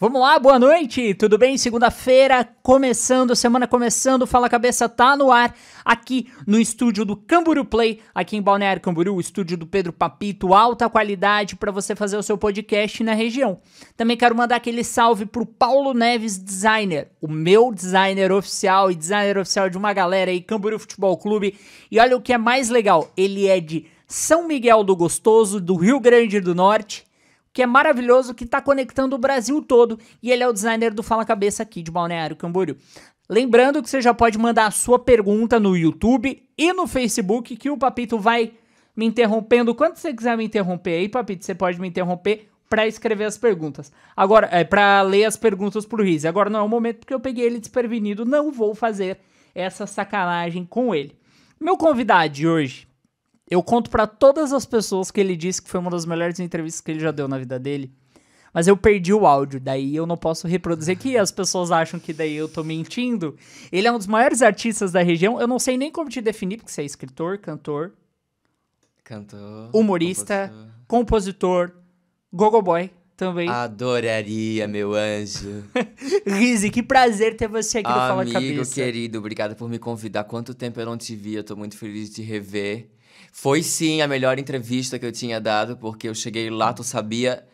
Vamos lá, boa noite, tudo bem? Segunda-feira, começando, semana começando, Fala Cabeça tá no ar, aqui no estúdio do Camburu Play, aqui em Balneário Camburu, o estúdio do Pedro Papito, alta qualidade para você fazer o seu podcast na região. Também quero mandar aquele salve pro Paulo Neves Designer, o meu designer oficial e designer oficial de uma galera aí, Camburu Futebol Clube. E olha o que é mais legal, ele é de São Miguel do Gostoso, do Rio Grande do Norte, que é maravilhoso, que está conectando o Brasil todo. E ele é o designer do Fala Cabeça aqui de Balneário Camboriú. Lembrando que você já pode mandar a sua pergunta no YouTube e no Facebook, que o Papito vai me interrompendo. Quando você quiser me interromper aí, Papito, você pode me interromper para escrever as perguntas. Agora, é para ler as perguntas pro Riz. Agora não é o momento porque eu peguei ele desprevenido, não vou fazer essa sacanagem com ele. Meu convidado de hoje eu conto para todas as pessoas que ele disse que foi uma das melhores entrevistas que ele já deu na vida dele. Mas eu perdi o áudio, daí eu não posso reproduzir que as pessoas acham que daí eu tô mentindo. Ele é um dos maiores artistas da região. Eu não sei nem como te definir, porque você é escritor, cantor, cantor, humorista, compositor, gogo boy também. Adoraria, meu anjo. Rizzi, que prazer ter você aqui no Fala Cabeça. Amigo querido, obrigado por me convidar. Quanto tempo eu não te vi, eu tô muito feliz de te rever. Foi sim a melhor entrevista que eu tinha dado, porque eu cheguei lá, tu sabia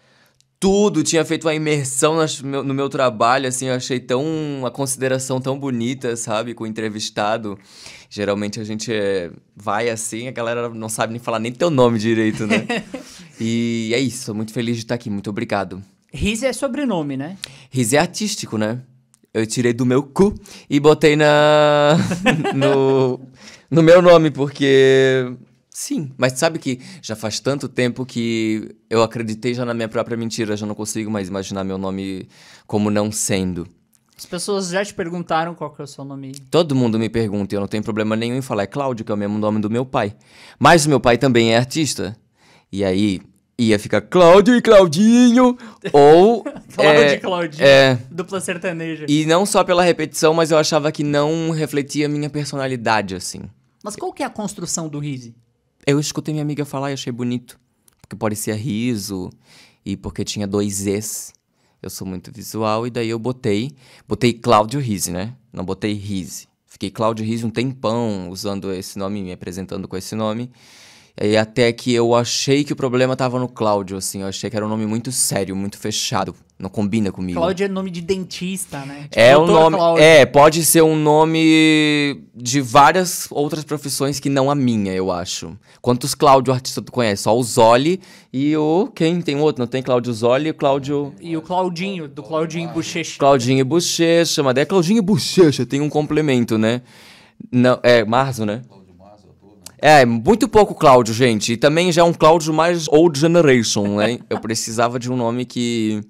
tudo, tinha feito uma imersão no meu trabalho, assim, eu achei tão uma consideração tão bonita, sabe, com o entrevistado. Geralmente a gente é, vai assim, a galera não sabe nem falar nem teu nome direito, né? e é isso, tô muito feliz de estar aqui, muito obrigado. Riz é sobrenome, né? Riz é artístico, né? Eu tirei do meu cu e botei na no, no meu nome, porque Sim, mas sabe que já faz tanto tempo que eu acreditei já na minha própria mentira, já não consigo mais imaginar meu nome como não sendo. As pessoas já te perguntaram qual que é o seu nome? Todo mundo me pergunta e eu não tenho problema nenhum em falar. É Cláudio, que é o mesmo nome do meu pai. Mas o meu pai também é artista. E aí ia ficar Cláudio e Claudinho. ou. Cláudio é, e Claudinho. É, dupla sertaneja. E não só pela repetição, mas eu achava que não refletia a minha personalidade, assim. Mas qual que é a construção do Rizzi? Eu escutei minha amiga falar e achei bonito. Porque parecia riso e porque tinha dois Es. Eu sou muito visual e daí eu botei. Botei Cláudio Rise, né? Não botei Rise. Fiquei Cláudio Rise um tempão usando esse nome, me apresentando com esse nome. E até que eu achei que o problema tava no Cláudio, assim. Eu achei que era um nome muito sério, muito fechado. Não combina comigo. Cláudio é nome de dentista, né? Tipo, é um nome. Cláudio. É, pode ser um nome de várias outras profissões que não a minha, eu acho. Quantos Cláudio artista tu conhece? Só o Zoli e o. Quem tem outro? Não tem Cláudio Zoli e o Cláudio. E o Claudinho, do Claudinho Bochecha. Claudinho Bochecha, mas é Claudinho Bochecha, tem um complemento, né? Não, é Marzo, né? É, muito pouco Cláudio, gente. E também já é um Cláudio mais old generation, né? Eu precisava de um nome que,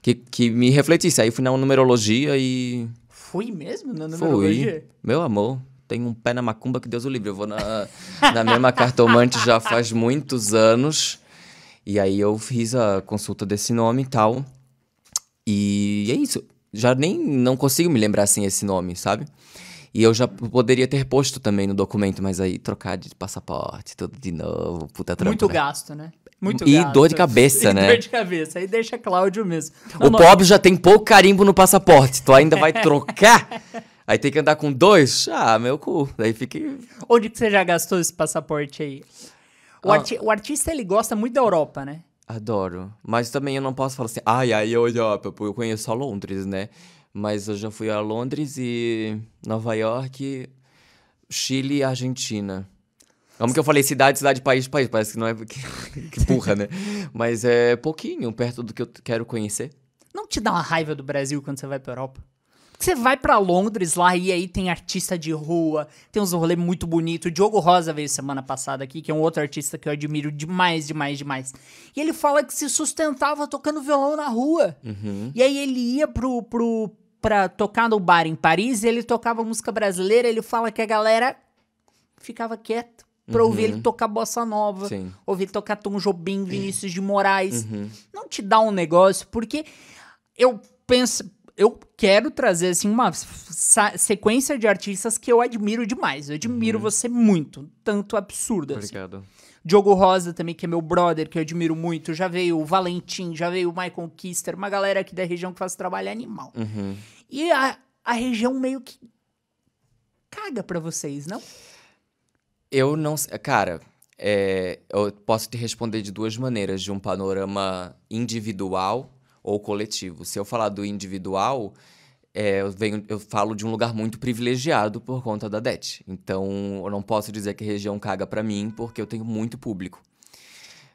que, que me refletisse. Aí fui na numerologia e. Fui mesmo na numerologia? Fui. Meu amor, tem um pé na macumba que Deus o livre. Eu vou na, na mesma cartomante já faz muitos anos. E aí eu fiz a consulta desse nome e tal. E é isso. Já nem não consigo me lembrar assim esse nome, sabe? E eu já poderia ter posto também no documento, mas aí trocar de passaporte, tudo de novo, puta trampa. Muito né? gasto, né? Muito e gasto. dor de cabeça, e né? dor de cabeça. Aí deixa Cláudio mesmo. Não, o não... pobre já tem pouco carimbo no passaporte, tu ainda vai trocar? Aí tem que andar com dois? Ah, meu cu. Daí fica. Onde que você já gastou esse passaporte aí? O, ah. arti o artista, ele gosta muito da Europa, né? Adoro. Mas também eu não posso falar assim, ai, ai, Europa, porque eu conheço só Londres, né? Mas eu já fui a Londres e Nova York, Chile e Argentina. Como que eu falei cidade, cidade, país, país. Parece que não é. Que, que burra, né? Mas é pouquinho perto do que eu quero conhecer. Não te dá uma raiva do Brasil quando você vai pra Europa? Você vai para Londres lá e aí tem artista de rua, tem uns rolê muito bonito. O Diogo Rosa veio semana passada aqui, que é um outro artista que eu admiro demais, demais, demais. E ele fala que se sustentava tocando violão na rua. Uhum. E aí ele ia pro, pro, pra tocar no bar em Paris, ele tocava música brasileira, ele fala que a galera ficava quieto pra uhum. ouvir ele tocar bossa nova, Sim. ouvir ele tocar Tom Jobim, Vinícius de Moraes. Uhum. Não te dá um negócio, porque eu penso, eu quero trazer assim uma sequência de artistas que eu admiro demais. Eu admiro você muito, tanto absurdo assim. Diogo Rosa também, que é meu brother, que eu admiro muito. Já veio o Valentim, já veio o Michael Kister, uma galera aqui da região que faz trabalho animal. Uhum. E a, a região meio que caga pra vocês, não? Eu não sei. Cara, é, eu posso te responder de duas maneiras: de um panorama individual ou coletivo. Se eu falar do individual, é, eu, venho, eu falo de um lugar muito privilegiado por conta da DET. Então, eu não posso dizer que a região caga pra mim, porque eu tenho muito público.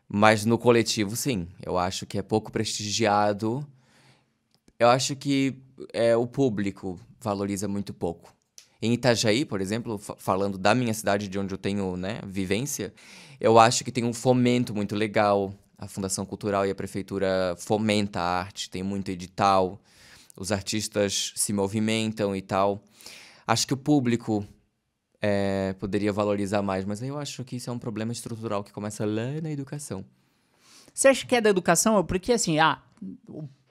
Mas no coletivo, sim. Eu acho que é pouco prestigiado. Eu acho que é, o público valoriza muito pouco. Em Itajaí, por exemplo, fa- falando da minha cidade, de onde eu tenho né, vivência, eu acho que tem um fomento muito legal. A Fundação Cultural e a Prefeitura fomenta a arte, tem muito edital, os artistas se movimentam e tal. Acho que o público é, poderia valorizar mais, mas aí eu acho que isso é um problema estrutural que começa lá na educação. Você acha que é da educação? Porque assim, ah,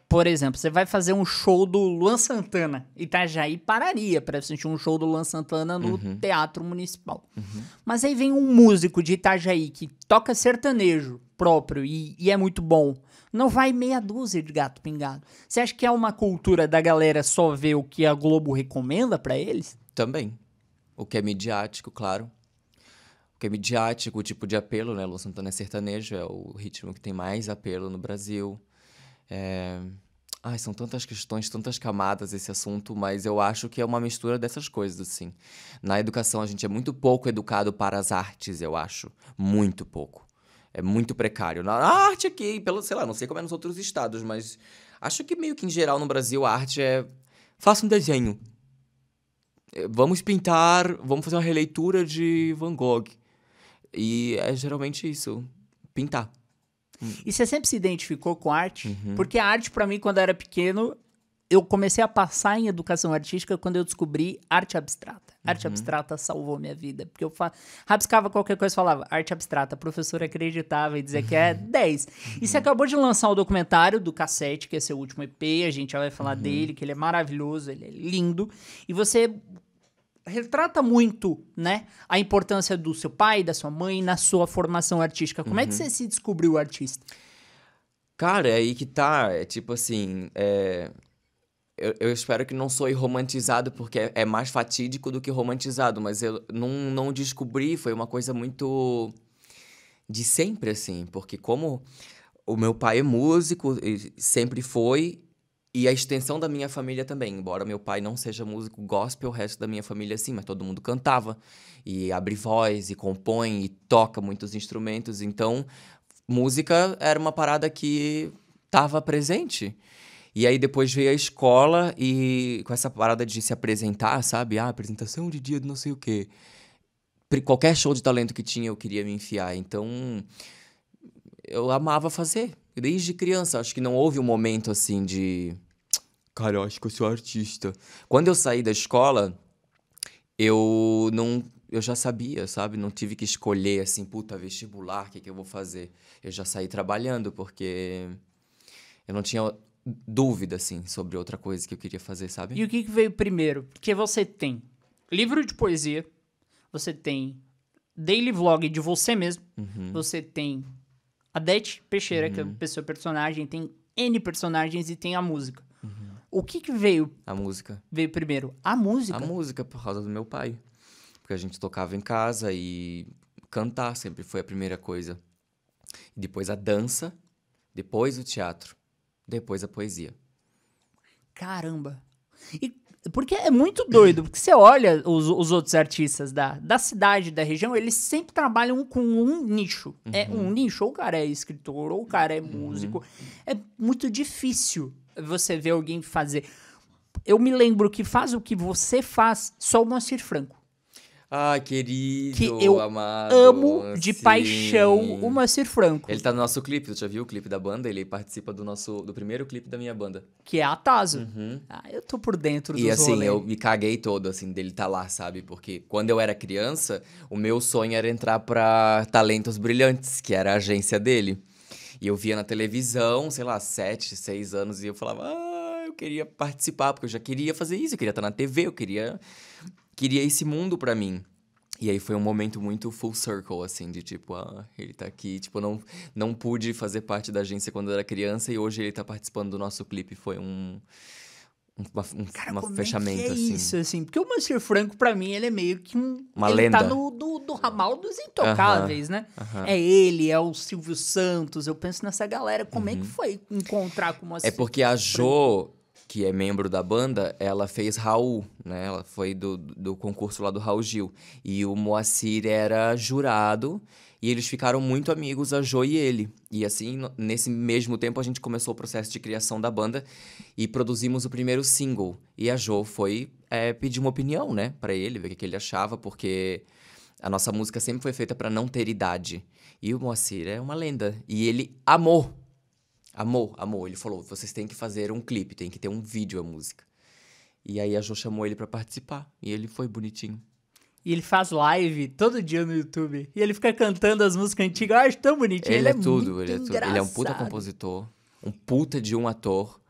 por exemplo, você vai fazer um show do Luan Santana. Itajaí pararia pra assistir um show do Luan Santana no Teatro Municipal. Mas aí vem um músico de Itajaí que toca sertanejo próprio e, e é muito bom. Não vai meia dúzia de gato pingado. Você acha que é uma cultura da galera só ver o que a Globo recomenda pra eles? Também. O que é midiático, claro. O que é midiático, o tipo de apelo, né? Lu Santana é sertanejo, é o ritmo que tem mais apelo no Brasil. É... Ai, são tantas questões, tantas camadas esse assunto, mas eu acho que é uma mistura dessas coisas, assim. Na educação, a gente é muito pouco educado para as artes, eu acho. Muito pouco. É muito precário. Na arte aqui, pelo, sei lá, não sei como é nos outros estados, mas acho que meio que em geral no Brasil a arte é. Faça um desenho. É, Vamos pintar, vamos fazer uma releitura de Van Gogh. E é geralmente isso, pintar. E você sempre se identificou com arte? Uhum. Porque a arte, pra mim, quando eu era pequeno, eu comecei a passar em educação artística quando eu descobri arte abstrata. Uhum. Arte abstrata salvou minha vida. Porque eu fa... rabiscava qualquer coisa e falava arte abstrata. A professora acreditava e dizia que é 10. E você acabou de lançar o documentário do Cassete, que é seu último EP. A gente já vai falar dele, que ele é maravilhoso, ele é lindo. E você retrata muito, né, a importância do seu pai, da sua mãe na sua formação artística. Como é que você se descobriu artista? Cara, é aí que tá. É tipo assim. é, Eu, eu espero que não soe romantizado, porque é, é mais fatídico do que romantizado, mas eu não, não descobri, foi uma coisa muito de sempre, assim, porque como o meu pai é músico, sempre foi, e a extensão da minha família também, embora meu pai não seja músico gospel, o resto da minha família sim, mas todo mundo cantava, e abre voz, e compõe, e toca muitos instrumentos, então música era uma parada que tava presente. E aí depois veio a escola e com essa parada de se apresentar, sabe? Ah, apresentação de dia de não sei o quê. Qualquer show de talento que tinha eu queria me enfiar. Então eu amava fazer. Desde criança, acho que não houve um momento assim de. Cara, eu acho que eu sou artista. Quando eu saí da escola, eu não. Eu já sabia, sabe? Não tive que escolher assim, puta, vestibular, o que, que eu vou fazer? Eu já saí trabalhando, porque eu não tinha dúvida, assim, sobre outra coisa que eu queria fazer, sabe? E o que, que veio primeiro? Porque você tem livro de poesia, você tem daily vlog de você mesmo, Uhum. você tem a Det Peixeira, que é o seu personagem, tem N personagens e tem a música. Uhum. O que, que veio, A música. veio primeiro? A música. A música por causa do meu pai. Porque a gente tocava em casa e cantar sempre foi a primeira coisa. Depois a dança, depois o teatro, depois a poesia. Caramba. E porque é muito doido, porque você olha os, os outros artistas da, da cidade, da região, eles sempre trabalham com um nicho. É um nicho, ou o cara é escritor, ou o cara é músico. É muito difícil você ver alguém fazer. Eu me lembro que faz o que você faz só o Moacir Franco. Ai, querido, Que eu amado. Amo de sim. paixão o Moacir Franco, Ele tá no nosso clipe, tu já viu o clipe da banda? Ele participa do nosso do primeiro clipe da minha banda. que é a Tazo. Ah, eu tô por dentro Uhum. E assim, rolê. eu me caguei todo, assim, dele tá lá, sabe? Porque quando eu era criança, o meu sonho era entrar pra Talentos Brilhantes, que era a agência dele. E eu via na televisão, sei lá, sete, seis anos, e eu falava, ai, eu queria participar, porque eu já queria fazer isso, eu queria estar na TV, eu queria, queria esse mundo pra mim. E aí foi um momento muito full circle, assim, de tipo, ah, ele tá aqui. Tipo, não, não pude fazer parte da agência quando eu era criança e hoje ele tá participando do nosso clipe. Foi um. Uma, um Cara, uma fechamento, é que é assim. isso, assim? Porque o Monsieur Franco, pra mim, ele é meio que um... Uma ele tá lenda. no do, do ramal dos intocáveis, né? aham. É ele, é o Silvio Santos. Eu penso nessa galera. Como é que foi encontrar com o? Uhum. É porque a Jo, que é membro da banda, ela fez Raul, né? Ela foi do, do concurso lá do Raul Gil. E o Moacir era jurado. E eles ficaram muito amigos, a Jo e ele. E assim, nesse mesmo tempo, a gente começou o processo de criação da banda e produzimos o primeiro single. E a Jo foi é, pedir uma opinião, né, pra ele, ver o que ele achava, porque a nossa música sempre foi feita pra não ter idade. E o Moacir é uma lenda. E ele amou Amou, amou. Ele falou: vocês têm que fazer um clipe, tem que ter um vídeo a música. E aí a Jo chamou ele pra participar. E ele foi bonitinho. E ele faz live todo dia no YouTube. E ele fica cantando as músicas antigas. Eu acho tão bonitinho. Ele, Ele, é, tudo, muito ele é tudo. Ele é um puta compositor, um puta de um ator.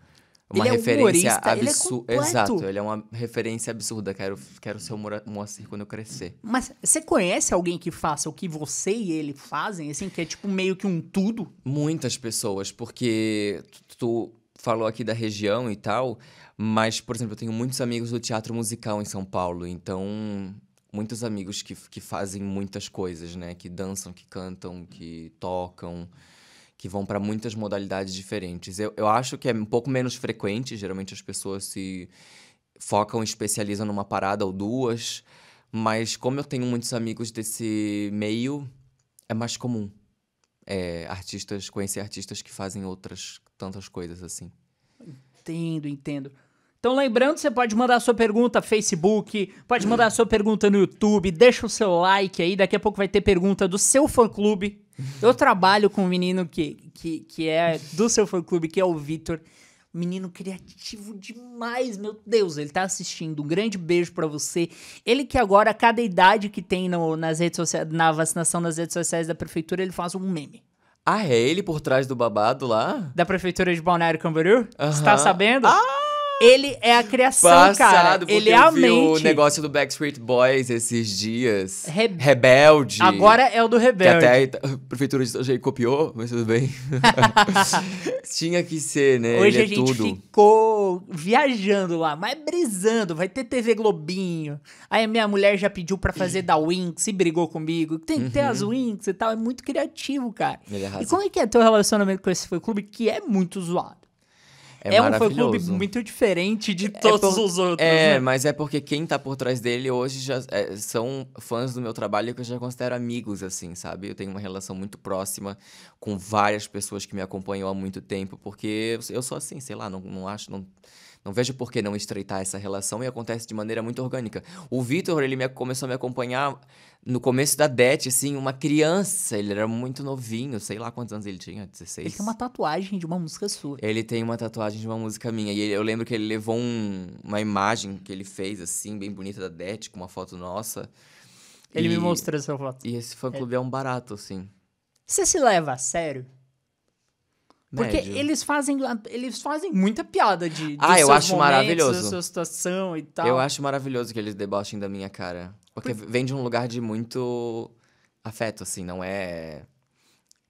Uma Ele é referência é absurda. completo. Exato, ele é uma referência absurda. Quero, quero ser o Moacir quando eu crescer. Mas você conhece alguém que faça o que você e ele fazem, assim, que é tipo meio que um tudo? Muitas pessoas, porque tu, tu falou aqui da região e tal, mas, por exemplo, eu tenho muitos amigos do teatro musical em São Paulo, então muitos amigos que, que fazem muitas coisas, né? Que dançam, que cantam, que tocam, que vão para muitas modalidades diferentes. Eu, eu acho que é um pouco menos frequente, geralmente as pessoas se focam e especializam numa parada ou duas, mas como eu tenho muitos amigos desse meio, é mais comum é, artistas, conhecer artistas que fazem outras tantas coisas assim. Entendo, entendo. Então, lembrando, você pode mandar sua pergunta no Facebook, pode mandar sua pergunta no YouTube, deixa o seu like aí, daqui a pouco vai ter pergunta do seu fã-clube. Eu trabalho com um menino que, que, que é do seu fã-clube, que é o Vitor. Menino criativo demais, meu Deus, ele tá assistindo. Um grande beijo pra você. Ele que agora, a cada idade que tem no- nas redes sociais, na vacinação nas redes sociais da prefeitura, ele faz um meme. Ah, é ele por trás do babado lá? Da prefeitura de Balneário Camboriú? Você tá sabendo? Ele é a criação, Passado, cara. Ele é a vi mente. o negócio do Backstreet Boys esses dias. Re- Rebelde. Agora é o do Que Rebelde. até a prefeitura de Itajaí copiou, mas tudo bem. Tinha que ser, né? Hoje ele a é gente tudo. ficou viajando lá, mas brisando. Vai ter TV Globinho. Aí a minha mulher já pediu pra fazer da Winx e brigou comigo. Tem que ter as Winx e tal. É muito criativo, cara. Uhum. Ele E arrasa. como é que é teu relacionamento com esse fã-clube que é muito zoado? É, um fã-clube muito diferente de É todos por- os outros, É, né? mas é porque quem tá por trás dele hoje já é, são fãs do meu trabalho que eu já considero amigos, assim, sabe? Eu tenho uma relação muito próxima com várias pessoas que me acompanham há muito tempo, porque eu eu sou assim, sei lá, não, não acho, não, não vejo por que não estreitar essa relação e acontece de maneira muito orgânica. O Vitor, ele me, começou a me acompanhar no começo da DET, assim, uma criança, ele era muito novinho, sei lá quantos anos ele tinha, 16. Ele tem uma tatuagem de uma música sua. Ele tem uma tatuagem de uma música minha. E ele- eu lembro que ele levou um- uma imagem que ele fez, assim, bem bonita da Det, com uma foto nossa. Ele e, me mostrou essa foto. E esse fã-clube é. um barato, assim. Você se leva a sério? Porque médio. eles fazem, eles fazem muita piada de dos Ah, eu acho momentos, maravilhoso. da sua situação e tal. Eu acho maravilhoso que eles debochem da minha cara. Porque vem de um lugar de muito afeto, assim, não é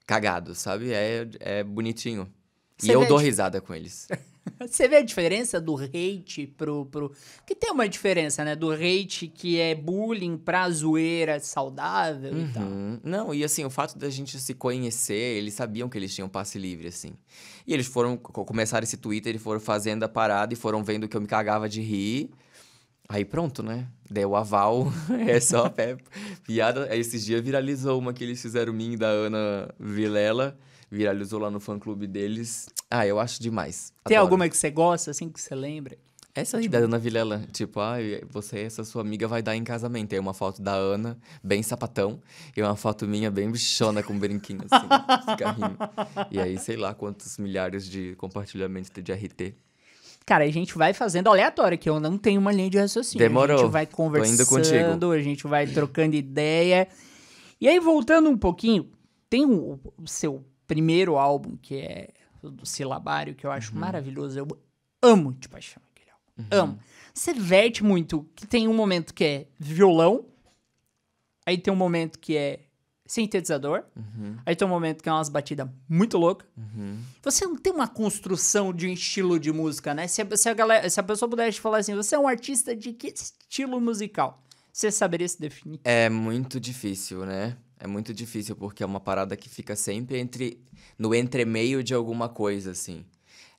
cagado, sabe? É, é bonitinho. Você e eu dou dif- risada com eles. Você vê a diferença do hate pro, pro... Que tem uma diferença, né? Do hate que é bullying pra zoeira saudável e tal. Uhum. Não, e assim, o fato da gente se conhecer, eles sabiam que eles tinham passe livre, assim. E eles foram, co- começaram esse Twitter, e foram fazendo a parada e foram vendo que eu me cagava de rir. Aí pronto, né? Deu o aval, é só pé. Piada. Esses dias viralizou uma que eles fizeram mim da Ana Vilela. Viralizou lá no fã-clube deles. Ah, eu acho demais. Tem Adoro. alguma que você gosta, assim, que você lembra? Essa aí da Ana Vilela, tipo, ah, você, essa sua amiga vai dar em casamento. Aí uma foto da Ana, bem sapatão, e uma foto minha bem bichona com um brinquinho, assim, cigarrinho. E aí, sei lá quantos milhares de compartilhamentos de RT. Cara, a gente vai fazendo aleatório, que eu não tenho uma linha de raciocínio. A Demorou. gente vai conversando, a gente vai trocando ideia. E aí, voltando um pouquinho, tem o seu primeiro álbum, que é do Silabário, que eu acho Uhum. maravilhoso. Eu amo de paixão aquele álbum. Amo. Você verte muito que tem um momento que é violão, aí tem um momento que é sintetizador, aí tem um momento que é umas batidas muito loucas. Você não tem uma construção de um estilo de música, né? Se a, se a galera, se a pessoa pudesse falar assim, você é um artista de que estilo musical? Você saberia se definir? É muito difícil, né? É muito difícil porque é uma parada que fica sempre entre no entremeio de alguma coisa, assim.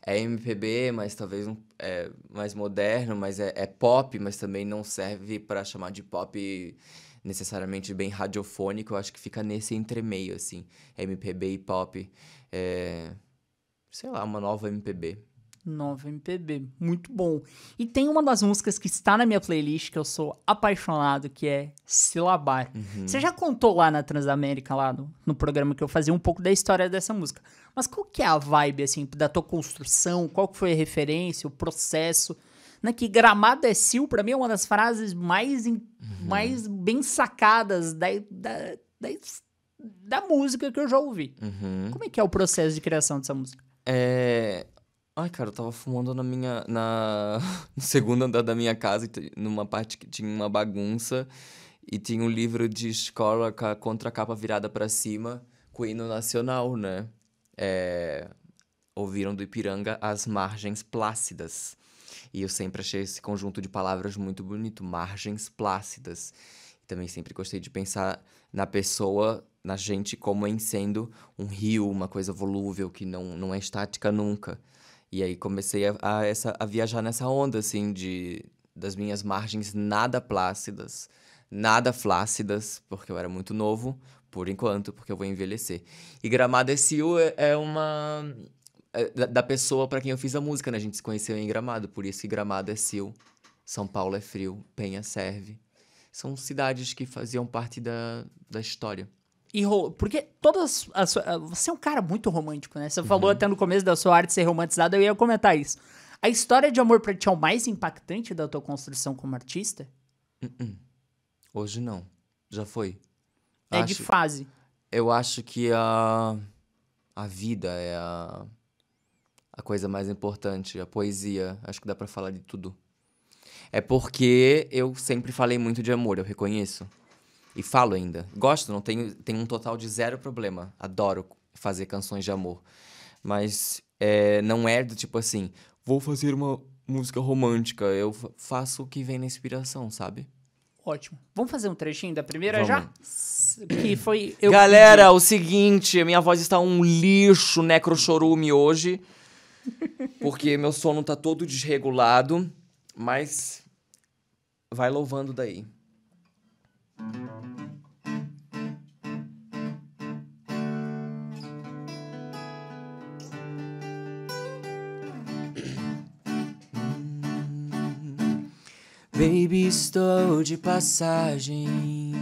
É MPB, mas talvez um, é mais moderno, mas é, é pop, mas também não serve pra chamar de pop necessariamente bem radiofônico. Eu acho que fica nesse entremeio, assim. MPB e pop. É, sei lá, uma nova MPB. Nova MPB, muito bom. E tem uma das músicas que está na minha playlist que eu sou apaixonado, que é Silabar. Você já contou lá na Transamérica, lá no, no programa que eu fazia, um pouco da história dessa música. Mas qual que é a vibe, assim, da tua construção? Qual que foi a referência, o processo? Né, que Gramado é Sil, pra mim, é uma das frases mais, in- mais bem sacadas da, da, da, da música que eu já ouvi. Uhum. Como é que é o processo de criação dessa música? É. Ai, cara, eu tava fumando na minha. Na... no segundo andar da minha casa, numa parte que tinha uma bagunça. E tinha um livro de escola com a contracapa virada pra cima, com o hino nacional, né? É... Ouviram do Ipiranga as margens plácidas. E eu sempre achei esse conjunto de palavras muito bonito, margens plácidas. E também sempre gostei de pensar na pessoa, na gente, como em sendo um rio, uma coisa volúvel, que não, não é estática nunca. E aí comecei a, a, essa, a viajar nessa onda, assim, de, das minhas margens nada plácidas, nada flácidas, porque eu era muito novo, por enquanto, porque eu vou envelhecer. E Gramado Sil é, é uma... é da, pessoa para quem eu fiz a música, né? A gente se conheceu em Gramado, por isso que Gramado é Sil. São Paulo é frio, Penha serve. São cidades que faziam parte da, da história. E porque todas. as ah, você é um cara muito romântico, né? Você falou até no começo da sua arte ser romantizada, eu ia comentar isso. A história de amor pra ti é o mais impactante da tua construção como artista? Hoje não. Já foi. É de Acho- fase. Eu acho que a, a vida é a, a coisa mais importante, a poesia. Acho que dá pra falar de tudo. É porque eu sempre falei muito de amor, eu reconheço. E falo ainda. Gosto, não tenho, tenho um total de zero problema. Adoro fazer canções de amor. Mas é, não é do tipo assim, vou fazer uma música romântica. Eu fa- faço o que vem na inspiração, sabe? Ótimo. Vamos fazer um trechinho da primeira Vamos. já? Que foi. Galera, o seguinte, minha voz está um lixo necrochorume hoje, porque meu sono tá todo desregulado, mas vai louvando daí. Baby, estou de passagem.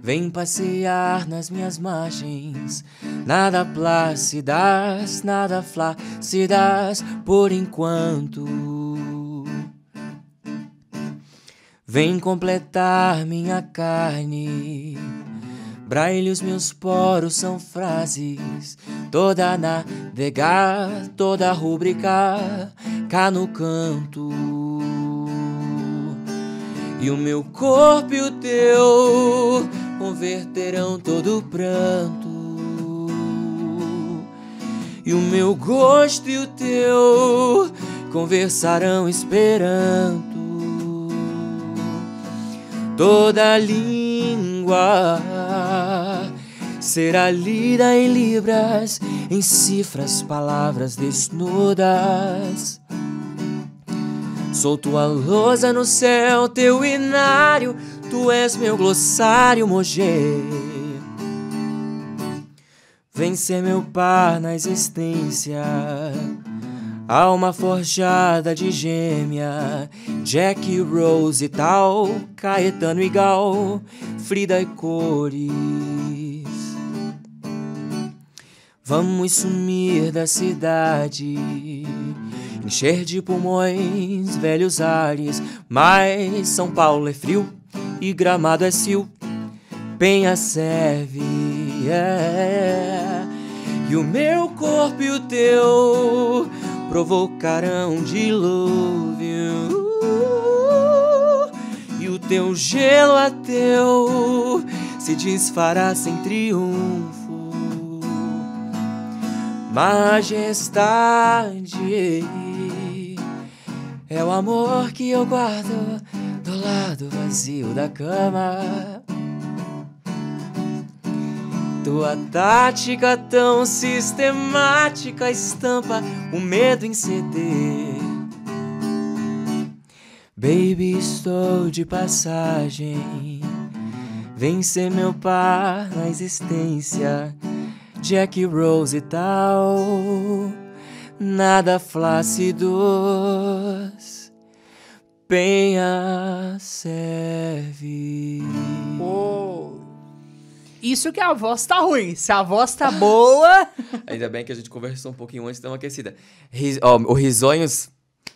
Vem passear nas minhas margens. Nada plácidas, nada flácidas por enquanto. Vem completar minha carne. Braille, os meus poros são frases. Toda navegar, toda rubricar, cá no canto. E o meu corpo e o teu converterão todo pranto. E o meu gosto e o teu conversarão esperando. Toda língua será lida em libras, em cifras, palavras desnudas. Sou tua lousa no céu, teu inário, tu és meu glossário moger. Vem ser meu par na existência, alma forjada de gêmea, Jack, Rose e tal, Caetano e Gal, Frida e cores. Vamos sumir da cidade, encher de pulmões velhos ares. Mas São Paulo é frio e Gramado é sil, Penha serve. é. E o meu corpo e o teu provocarão dilúvio. E o teu gelo ateu se desfará sem triunfo. Majestade é o amor que eu guardo do lado vazio da cama. Tua tática tão sistemática estampa o medo em ceder. Baby, estou de passagem. Vem ser meu par na existência. Jack Rose e tal. Nada flácidos. Penha serve. Oh. Isso que a voz tá ruim. Se a voz tá boa. Ainda bem que a gente conversou um pouquinho antes de dar uma aquecida. Ris, ó, o Risonhos,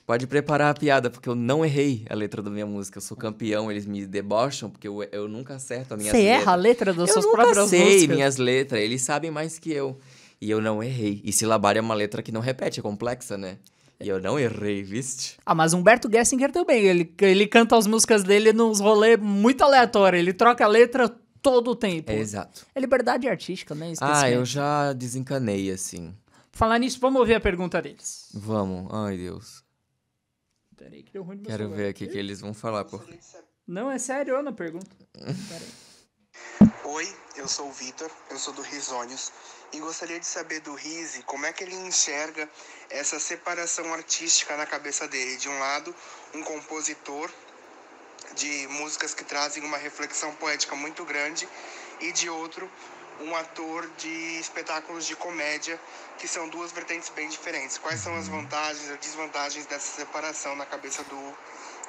pode preparar a piada, porque eu não errei a letra da minha música. Eu sou campeão, eles me debocham, porque eu, eu nunca acerto a minha Você erra a letra das eu suas nunca próprias sei músicas? minhas letras, eles sabem mais que eu. E eu não errei. E silabar é uma letra que não repete, é complexa, né? E eu não errei, viste? Ah, mas Humberto Gessinger também. Ele, ele canta as músicas dele nos rolês muito aleatórios. Ele troca a letra todo o tempo. É exato. É liberdade artística, né? Ah, Esquecimento. eu já desencanei, assim. Falar nisso, vamos ouvir a pergunta deles. Vamos. Ai, Deus. Peraí, que deu ruim meu Quero celular. ver aqui o que eles vão falar. Por... Não, é sério, eu não pergunto. Peraí. Oi, eu sou o Vitor, eu sou do Risônios e gostaria de saber do Rise como é que ele enxerga essa separação artística na cabeça dele. De um lado, um compositor de músicas que trazem uma reflexão poética muito grande e de outro, um ator de espetáculos de comédia, que são duas vertentes bem diferentes. Quais são as vantagens e desvantagens dessa separação na cabeça do,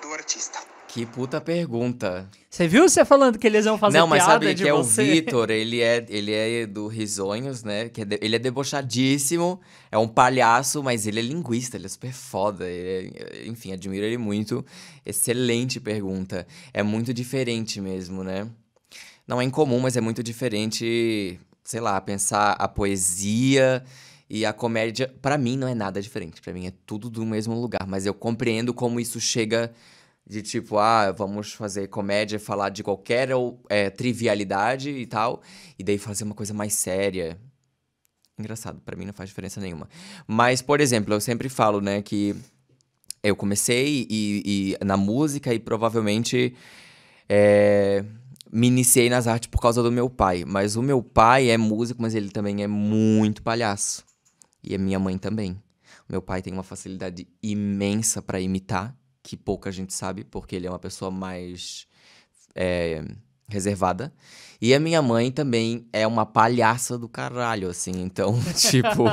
do artista? Que puta pergunta. Você viu você falando que eles iam fazer não, mas sabe que é o você? Vitor, ele é, ele é do Risonhos, né? Que é de- ele é debochadíssimo, é um palhaço, mas ele é linguista, ele é super foda. ele é- enfim, admiro ele muito. Excelente pergunta. É muito diferente mesmo, né? Não é incomum, mas é muito diferente, sei lá, pensar a poesia e a comédia. Pra mim não é nada diferente. Pra mim é tudo do mesmo lugar, mas eu compreendo como isso chega de tipo, ah, vamos fazer comédia, falar de qualquer é, trivialidade e tal, e daí fazer uma coisa mais séria. Engraçado, pra mim não faz diferença nenhuma. Mas, por exemplo, eu sempre falo, né, que eu comecei e, e na música e provavelmente é, me iniciei nas artes por causa do meu pai. Mas o meu pai é músico, mas ele também é muito palhaço. E a minha mãe também. Meu pai tem uma facilidade imensa pra imitar, que pouca gente sabe, porque ele é uma pessoa mais é, reservada. E a minha mãe também é uma palhaça do caralho, assim. Então, tipo.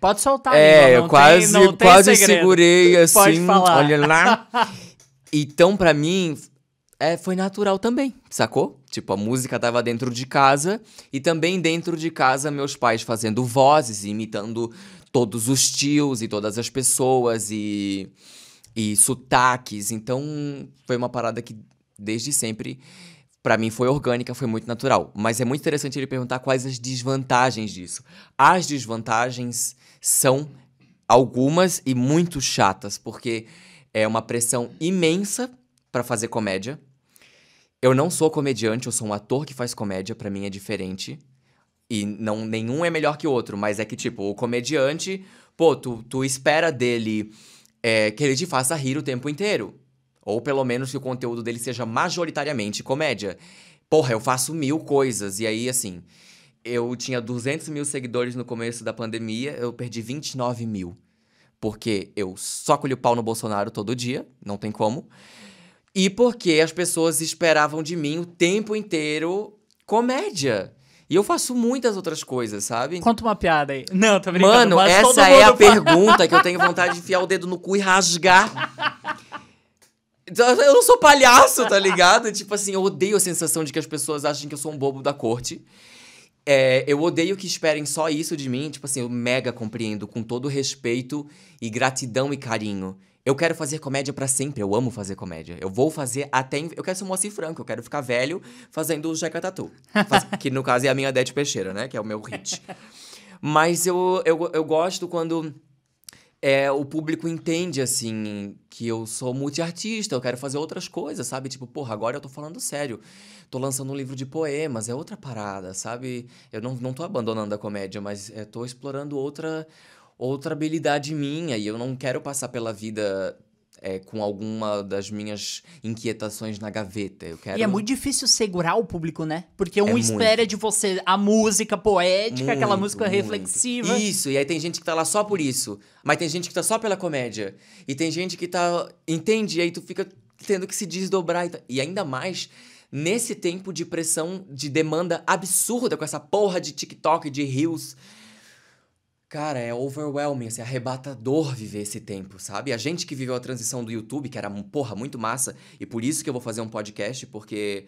Pode soltar, É, amigo, eu não quase, tem, não quase segredo. segurei assim. Olha lá. Então, pra mim, é, foi natural também, sacou? Tipo, a música tava dentro de casa e também dentro de casa meus pais fazendo vozes, e imitando todos os tios e todas as pessoas e, e sotaques. Então, foi uma parada que desde sempre Pra mim foi orgânica, foi muito natural. Mas é muito interessante ele perguntar quais as desvantagens disso. As desvantagens são algumas e muito chatas, porque é uma pressão imensa pra fazer comédia. Eu não sou comediante, eu sou um ator que faz comédia, pra mim é diferente. E não nenhum é melhor que o outro, mas é que, tipo, o comediante, pô, tu, tu espera dele é, que ele te faça rir o tempo inteiro. Ou pelo menos que o conteúdo dele seja majoritariamente comédia. Porra, eu faço mil coisas. E aí, assim, eu tinha 200 mil seguidores no começo da pandemia, eu perdi 29 mil. Porque eu só colhi o pau no Bolsonaro todo dia, não tem como. E porque as pessoas esperavam de mim o tempo inteiro comédia. E eu faço muitas outras coisas, sabe? Conta uma piada aí. Não, tô brincando. Mano, essa é a fala- pergunta que eu tenho vontade de enfiar o dedo no cu e rasgar. Eu não sou palhaço, tá ligado? Tipo assim, eu odeio a sensação de que as pessoas achem que eu sou um bobo da corte. É, eu odeio que esperem só isso de mim. Tipo assim, eu mega compreendo com todo respeito e gratidão e carinho. Eu quero fazer comédia pra sempre, eu amo fazer comédia. Eu vou fazer até. Eu quero ser um Moacir Franco, eu quero ficar velho fazendo o Jeca Tatu. Faz- que no caso é a minha Dete Peixeira, né? Que é o meu hit. Mas eu, eu, eu gosto quando é, o público entende, assim, que eu sou multiartista, eu quero fazer outras coisas, sabe? Tipo, porra, agora eu tô falando sério. Tô lançando um livro de poemas, é outra parada, sabe? Eu não, não tô abandonando a comédia, mas é, tô explorando outra, outra habilidade minha e eu não quero passar pela vida é, com alguma das minhas inquietações na gaveta. Eu quero... E é muito difícil segurar o público, né? Porque um É espera de você a música poética, aquela Muito, música muito. reflexiva. Isso, e aí tem gente que tá lá só por isso. Mas tem gente que tá só pela comédia. E tem gente que tá. Entende? E aí tu fica tendo que se desdobrar. E, tá- e ainda mais nesse tempo de pressão, de demanda absurda com essa porra de TikTok, de Reels. Cara, é overwhelming, assim, é arrebatador viver esse tempo, sabe? A gente que viveu a transição do YouTube, que era, porra, muito massa, e por isso que eu vou fazer um podcast, porque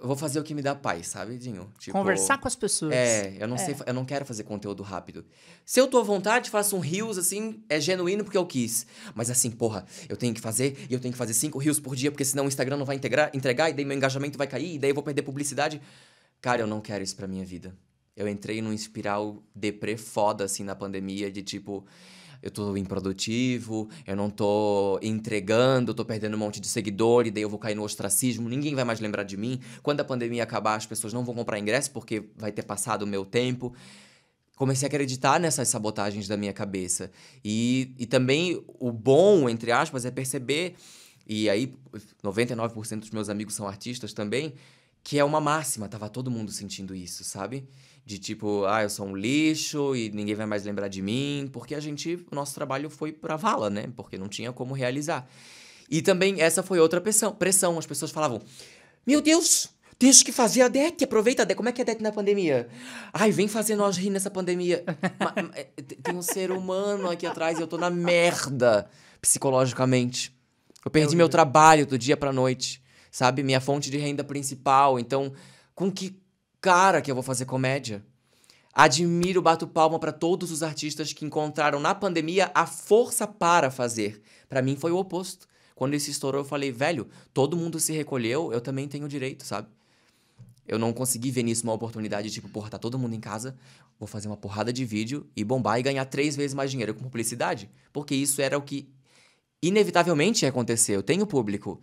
eu vou fazer o que me dá paz, sabe, Dinho? Tipo, Conversar com as pessoas. É, eu não sei, fa- eu não quero fazer conteúdo rápido. Se eu tô à vontade, faço um reels assim, é genuíno porque eu quis. Mas assim, porra, eu tenho que fazer e eu tenho que fazer cinco reels por dia, porque senão o Instagram não vai integrar, entregar e daí meu engajamento vai cair, e daí eu vou perder publicidade. Cara, eu não quero isso pra minha vida. Eu entrei num espiral deprê foda assim na pandemia de tipo eu tô improdutivo, eu não tô entregando, tô perdendo um monte de seguidor e daí eu vou cair no ostracismo, ninguém vai mais lembrar de mim. Quando a pandemia acabar, as pessoas não vão comprar ingresso porque vai ter passado o meu tempo. Comecei a acreditar nessas sabotagens da minha cabeça. E, e também o bom, entre aspas, é perceber, e aí 99% dos meus amigos são artistas também, que é uma máxima, tava todo mundo sentindo isso, sabe? De tipo, ah, eu sou um lixo e ninguém vai mais lembrar de mim, porque a gente, o nosso trabalho foi pra vala, né? Porque não tinha como realizar. E também essa foi outra pressão, pressão. As pessoas falavam: Meu Deus, tens que fazer a DET, aproveita a DET. Como é que é a DET na pandemia? Ai, vem fazer nós rir nessa pandemia. Ma- ma- é, tem um ser humano aqui atrás e eu tô na merda psicologicamente. Eu perdi meu trabalho do dia pra noite, sabe? Minha fonte de renda principal. Então, com que cara que eu vou fazer comédia? Admiro, bato palma pra todos os artistas que encontraram na pandemia a força para fazer. Pra mim foi o oposto. Quando isso estourou, eu falei, velho, todo mundo se recolheu, eu também tenho direito, sabe? Eu não consegui ver nisso uma oportunidade, tipo, porra, tá todo mundo em casa, vou fazer uma porrada de vídeo e bombar e ganhar três vezes mais dinheiro com publicidade. Porque isso era o que inevitavelmente ia acontecer. Eu tenho público.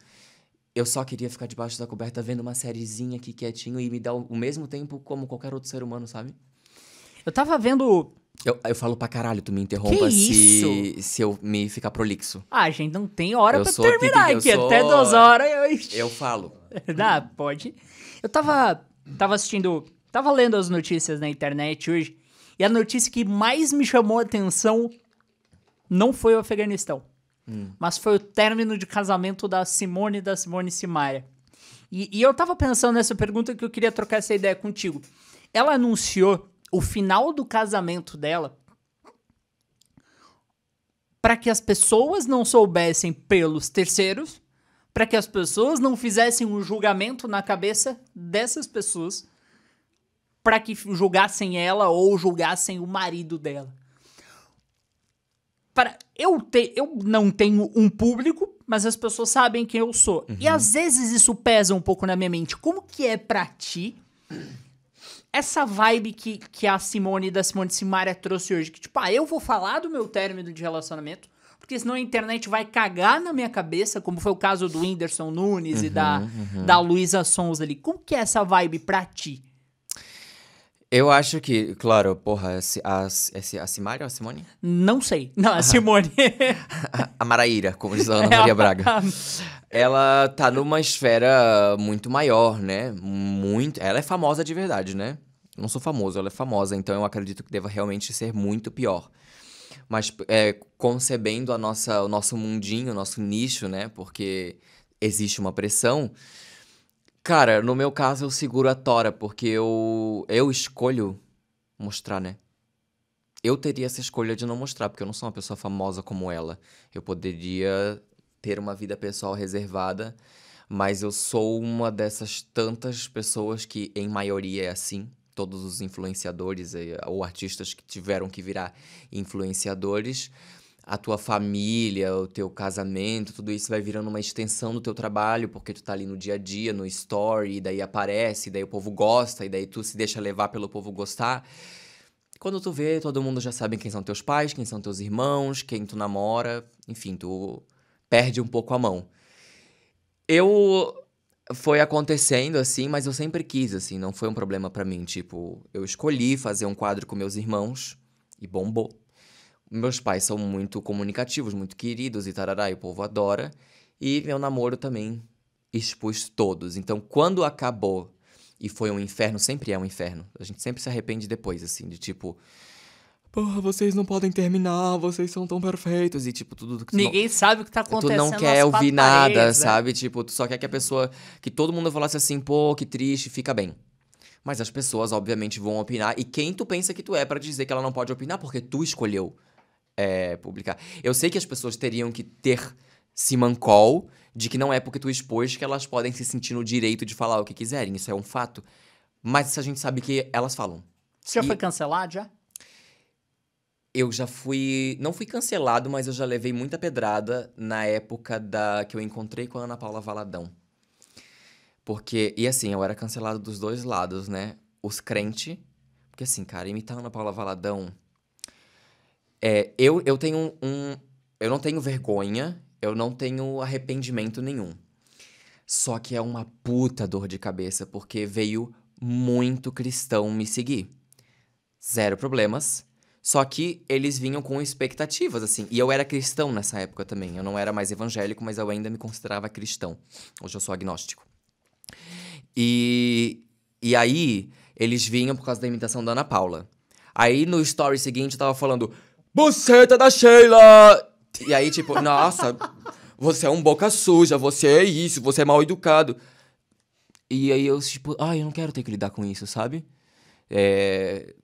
Eu só queria ficar debaixo da coberta vendo uma sériezinha aqui quietinho e me dar o mesmo tempo como qualquer outro ser humano, sabe? Eu tava vendo. Eu, eu falo pra caralho, tu me interrompa Que se, isso? se eu me ficar prolixo. Ah, gente, não tem hora Eu pra terminar aqui. sou- Até duas horas. Eu... Eu falo. Dá, pode. Eu tava, tava assistindo, tava lendo as notícias na internet hoje, e a notícia que mais me chamou a atenção não foi o Afeganistão, mas foi o término de casamento da Simone e da Simone Simaria. E, e eu tava pensando nessa pergunta que eu queria trocar essa ideia contigo. Ela anunciou o final do casamento dela para que as pessoas não soubessem pelos terceiros, para que as pessoas não fizessem um julgamento na cabeça dessas pessoas, para que julgassem ela ou julgassem o marido dela. Para eu ter, eu não tenho um público, mas as pessoas sabem quem eu sou. E às vezes isso pesa um pouco na minha mente. Como que é pra ti essa vibe que, que a Simone da Simone Simaria trouxe hoje? Que tipo, ah, eu vou falar do meu término de relacionamento, porque senão a internet vai cagar na minha cabeça, como foi o caso do Whindersson Nunes e da, da Luísa Sons ali. Como que é essa vibe pra ti? Eu acho que, claro, porra, a, a, a, a Simária ou a Simone? Não sei. Não, a Simone. A Maraíra, como diz a Ana Maria Braga. Ela tá numa esfera muito maior, né? Muito. Ela é famosa de verdade, né? Eu não sou famoso, ela é famosa, então eu acredito que deva realmente ser muito pior. Mas é, concebendo a nossa, o nosso mundinho, o nosso nicho, né? Porque existe uma pressão. Cara, no meu caso eu seguro a tora, porque eu, eu escolho mostrar, né? Eu teria essa escolha de não mostrar, porque eu não sou uma pessoa famosa como ela. Eu poderia ter uma vida pessoal reservada, mas eu sou uma dessas tantas pessoas que, em maioria, é assim. Todos os influenciadores eh, ou artistas que tiveram que virar influenciadores, a tua família, o teu casamento, tudo isso vai virando uma extensão do teu trabalho, porque tu tá ali no dia a dia, no story, e daí aparece, e daí o povo gosta, e daí tu se deixa levar pelo povo gostar. Quando tu vê, todo mundo já sabe quem são teus pais, quem são teus irmãos, quem tu namora, enfim, tu perde um pouco a mão. Eu foi acontecendo assim, mas eu sempre quis assim, não foi um problema para mim, tipo, eu escolhi fazer um quadro com meus irmãos e bombou. Meus pais são muito comunicativos, muito queridos e tarará, e o povo adora. E meu namoro também expus todos. Então, quando acabou e foi um inferno, sempre é um inferno. A gente sempre se arrepende depois, assim, de tipo. Porra, vocês não podem terminar, vocês são tão perfeitos. E, tipo, tudo que. Ninguém não, sabe o que tá acontecendo. Tu não quer ouvir nada, paredes, né? sabe? Tipo, tu só quer que a pessoa. Que todo mundo falasse assim, pô, que triste, fica bem. Mas as pessoas, obviamente, vão opinar. E quem tu pensa que tu é para dizer que ela não pode opinar? Porque tu escolheu é, publicar. Eu sei que as pessoas teriam que ter simancol de que não é porque tu expôs que elas podem se sentir no direito de falar o que quiserem. Isso é um fato. Mas a gente sabe que elas falam. Você já e... foi cancelado já? Eu já fui. Não fui cancelado, mas eu já levei muita pedrada na época da que eu encontrei com a Ana Paula Valadão. Porque. E assim, eu era cancelado dos dois lados, né? Os crentes. Porque assim, cara, imitar a Ana Paula Valadão é, eu, eu tenho um. Eu não tenho vergonha, eu não tenho arrependimento nenhum. Só que é uma puta dor de cabeça, porque veio muito cristão me seguir. Zero problemas. Só que eles vinham com expectativas, assim. E eu era cristão nessa época também. Eu não era mais evangélico, mas eu ainda me considerava cristão. Hoje eu sou agnóstico. E, e aí, eles vinham por causa da imitação da Ana Paula. Aí no story seguinte eu tava falando: Buceta da Sheila! E aí, tipo, nossa, você é um boca suja, você é isso, você é mal educado. E aí eu, tipo, ai, eu não quero ter que lidar com isso, sabe? É...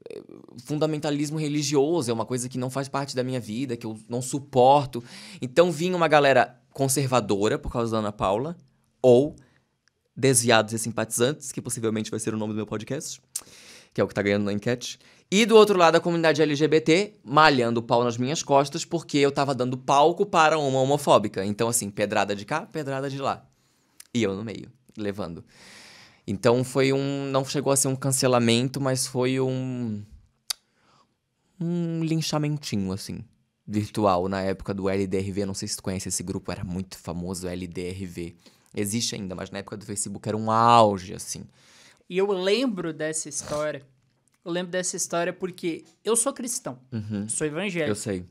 Fundamentalismo religioso é uma coisa que não faz parte da minha vida, que eu não suporto. Então vinha uma galera conservadora por causa da Ana Paula, ou desviados e simpatizantes, que possivelmente vai ser o nome do meu podcast, que é o que tá ganhando na enquete. E do outro lado, a comunidade LGBT malhando o pau nas minhas costas porque eu tava dando palco para uma homofóbica. Então, assim, pedrada de cá, pedrada de lá. E eu no meio, levando. Então foi um. Não chegou a ser um cancelamento, mas foi um. Um linchamentinho, assim, virtual, na época do LDRV. Não sei se tu conhece esse grupo, era muito famoso, LDRV. Existe ainda, mas na época do Facebook era um auge, assim. E eu lembro dessa história eu lembro dessa história porque eu sou cristão. Uhum. Sou evangélico. Eu sei.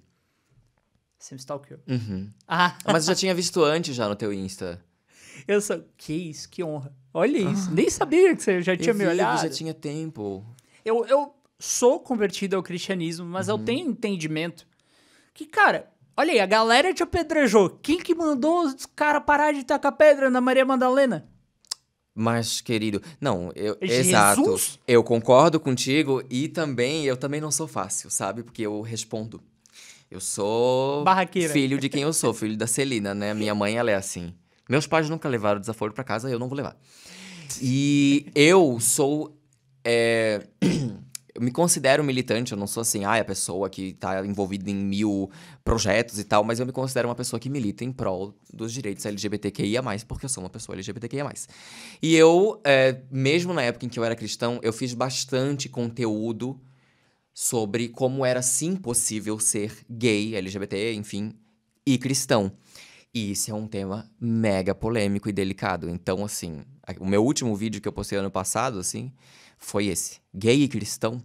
Você me stalkeou. Uhum. Ah. Mas eu já tinha visto antes já no teu Insta. Eu sou. Que isso, que honra. Olha isso. Ah. Nem sabia que você já tinha eu me olhado. já tinha tempo. Eu, eu sou convertido ao cristianismo, mas uhum. eu tenho entendimento que, cara, olha aí, a galera te apedrejou. Quem que mandou os caras parar de tacar pedra na Maria Madalena? Mas, querido, não, eu, Jesus? exato. Eu concordo contigo e também eu também não sou fácil, sabe? Porque eu respondo. Eu sou Barraqueira. filho de quem eu sou, filho da Celina, né? Minha mãe, ela é assim. Meus pais nunca levaram desaforo para casa, eu não vou levar. E eu sou é... eu me considero militante, eu não sou assim, ah, a pessoa que tá envolvida em mil projetos e tal, mas eu me considero uma pessoa que milita em prol dos direitos LGBTQIA, porque eu sou uma pessoa LGBTQIA. E eu, é, mesmo na época em que eu era cristão, eu fiz bastante conteúdo sobre como era sim possível ser gay, LGBT, enfim, e cristão. E isso é um tema mega polêmico e delicado. Então, assim, o meu último vídeo que eu postei ano passado, assim, foi esse: gay e cristão.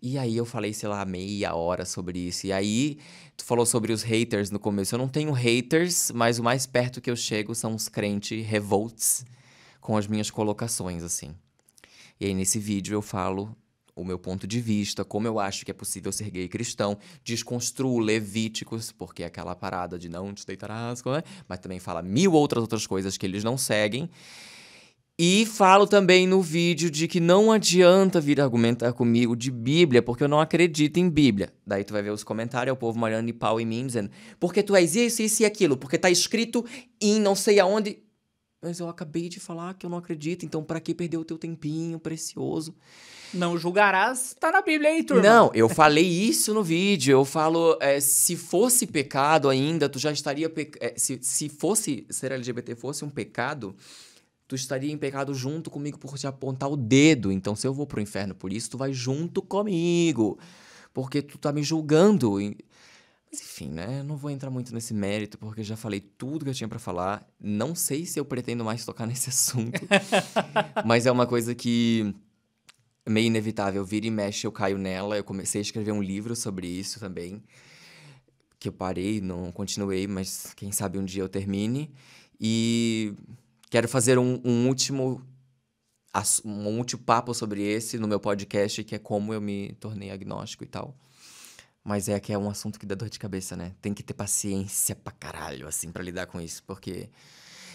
E aí eu falei, sei lá, meia hora sobre isso. E aí tu falou sobre os haters no começo. Eu não tenho haters, mas o mais perto que eu chego são os crentes revolts com as minhas colocações, assim. E aí nesse vídeo eu falo o meu ponto de vista, como eu acho que é possível ser gay cristão, desconstruo Levíticos, porque é aquela parada de não te deitarás, né? mas também fala mil outras outras coisas que eles não seguem. E falo também no vídeo de que não adianta vir argumentar comigo de Bíblia, porque eu não acredito em Bíblia. Daí tu vai ver os comentários, é o povo malhando de pau em mim, dizendo, porque tu és isso, isso e aquilo, porque tá escrito em não sei aonde. Mas eu acabei de falar que eu não acredito, então para que perder o teu tempinho precioso? Não julgarás, tá na Bíblia aí, turma. Não, eu falei isso no vídeo. Eu falo, é, se fosse pecado ainda, tu já estaria. Pe... É, se, se fosse ser LGBT fosse um pecado, tu estaria em pecado junto comigo por te apontar o dedo. Então, se eu vou pro inferno por isso, tu vai junto comigo. Porque tu tá me julgando. Mas enfim, né? Eu não vou entrar muito nesse mérito, porque já falei tudo que eu tinha para falar. Não sei se eu pretendo mais tocar nesse assunto. mas é uma coisa que é meio inevitável. Vira e mexe, eu caio nela. Eu comecei a escrever um livro sobre isso também. Que eu parei, não continuei, mas quem sabe um dia eu termine. E quero fazer um, um último um último papo sobre esse no meu podcast, que é como eu me tornei agnóstico e tal. Mas é que é um assunto que dá dor de cabeça, né? Tem que ter paciência pra caralho, assim, para lidar com isso, porque.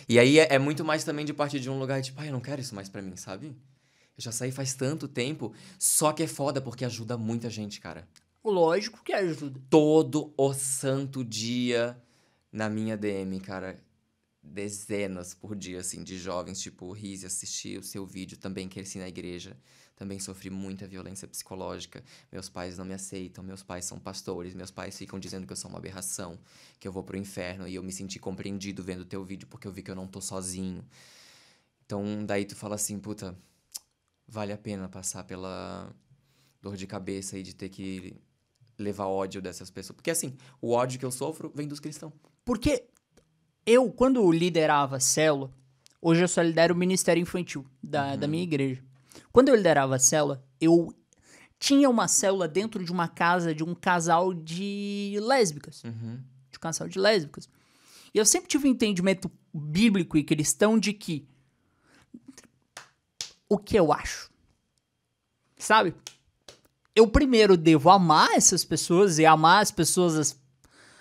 E aí é, é, muito mais também de partir de um lugar tipo, pai, eu não quero isso mais para mim, sabe? Eu já saí faz tanto tempo, só que é foda porque ajuda muita gente, cara. Lógico que ajuda. Todo o santo dia na minha DM, cara dezenas por dia, assim, de jovens, tipo, Riz, assisti o seu vídeo, também cresci na igreja, também sofri muita violência psicológica, meus pais não me aceitam, meus pais são pastores, meus pais ficam dizendo que eu sou uma aberração, que eu vou pro inferno, e eu me senti compreendido vendo o teu vídeo, porque eu vi que eu não tô sozinho. Então, daí tu fala assim, puta, vale a pena passar pela dor de cabeça e de ter que levar ódio dessas pessoas. Porque assim, o ódio que eu sofro vem dos cristãos. Porque eu, quando liderava a célula, hoje eu só lidero o Ministério Infantil da, uhum. da minha igreja. Quando eu liderava a célula, eu tinha uma célula dentro de uma casa de um casal de lésbicas. Uhum. De um casal de lésbicas. E eu sempre tive um entendimento bíblico e cristão de que o que eu acho. Sabe? Eu primeiro devo amar essas pessoas e amar as pessoas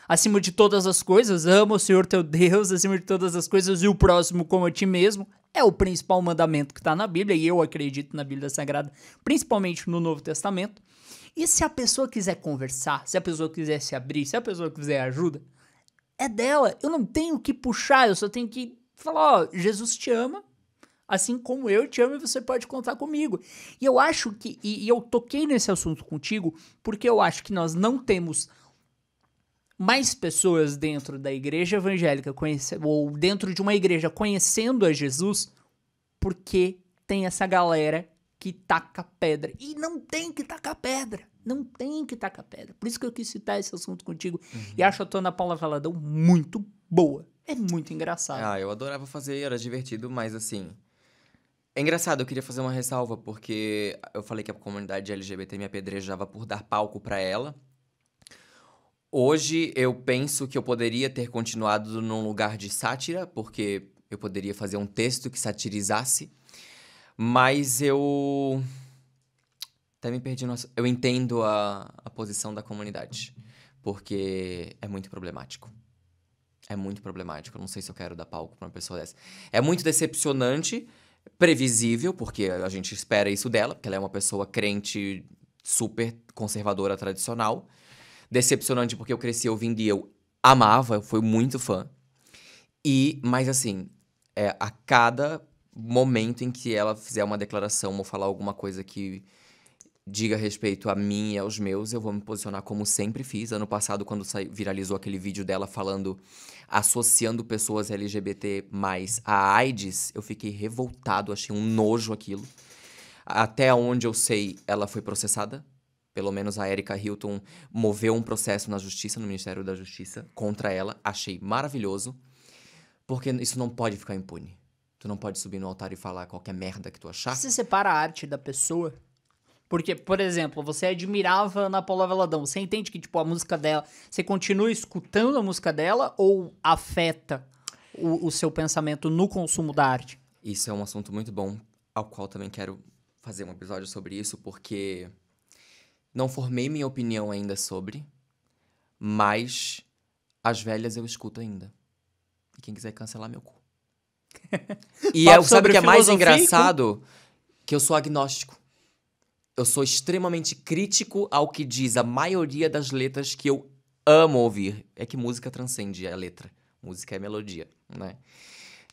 acima de todas as coisas, ama o Senhor teu Deus acima de todas as coisas e o próximo como a ti mesmo. É o principal mandamento que está na Bíblia, e eu acredito na Bíblia Sagrada, principalmente no Novo Testamento. E se a pessoa quiser conversar, se a pessoa quiser se abrir, se a pessoa quiser ajuda, é dela. Eu não tenho que puxar, eu só tenho que falar: ó, Jesus te ama, assim como eu te amo e você pode contar comigo. E eu acho que, e, e eu toquei nesse assunto contigo, porque eu acho que nós não temos mais pessoas dentro da igreja evangélica conhece, ou dentro de uma igreja conhecendo a Jesus, porque tem essa galera que taca pedra. E não tem que tacar pedra. Não tem que tacar pedra. Por isso que eu quis citar esse assunto contigo. Uhum. E acho a Tona Paula Valadão muito boa. É muito engraçado. Ah, eu adorava fazer, era divertido, mas assim. É engraçado, eu queria fazer uma ressalva, porque eu falei que a comunidade LGBT me apedrejava por dar palco para ela. Hoje eu penso que eu poderia ter continuado num lugar de sátira, porque eu poderia fazer um texto que satirizasse, mas eu. Até me perdi. Nossa... Eu entendo a, a posição da comunidade, porque é muito problemático. É muito problemático. Eu não sei se eu quero dar palco pra uma pessoa dessa. É muito decepcionante, previsível, porque a gente espera isso dela, porque ela é uma pessoa crente super conservadora tradicional decepcionante porque eu cresci ouvindo e eu amava, eu fui muito fã. E, mas assim, é, a cada momento em que ela fizer uma declaração ou falar alguma coisa que diga respeito a mim e aos meus, eu vou me posicionar como sempre fiz. Ano passado, quando viralizou aquele vídeo dela falando, associando pessoas LGBT mais a AIDS, eu fiquei revoltado, achei um nojo aquilo. Até onde eu sei, ela foi processada pelo menos a Erika Hilton moveu um processo na justiça, no Ministério da Justiça, contra ela. Achei maravilhoso. Porque isso não pode ficar impune. Tu não pode subir no altar e falar qualquer merda que tu achar. Você separa a arte da pessoa? Porque, por exemplo, você admirava Ana Paula Veladão. Você entende que, tipo, a música dela... Você continua escutando a música dela ou afeta o, o seu pensamento no consumo da arte? Isso é um assunto muito bom, ao qual também quero fazer um episódio sobre isso, porque não formei minha opinião ainda sobre, mas as velhas eu escuto ainda. E quem quiser cancelar, meu cu. e é, sabe o que é mais engraçado? Que eu sou agnóstico. Eu sou extremamente crítico ao que diz a maioria das letras que eu amo ouvir. É que música transcende a letra. Música é melodia, né?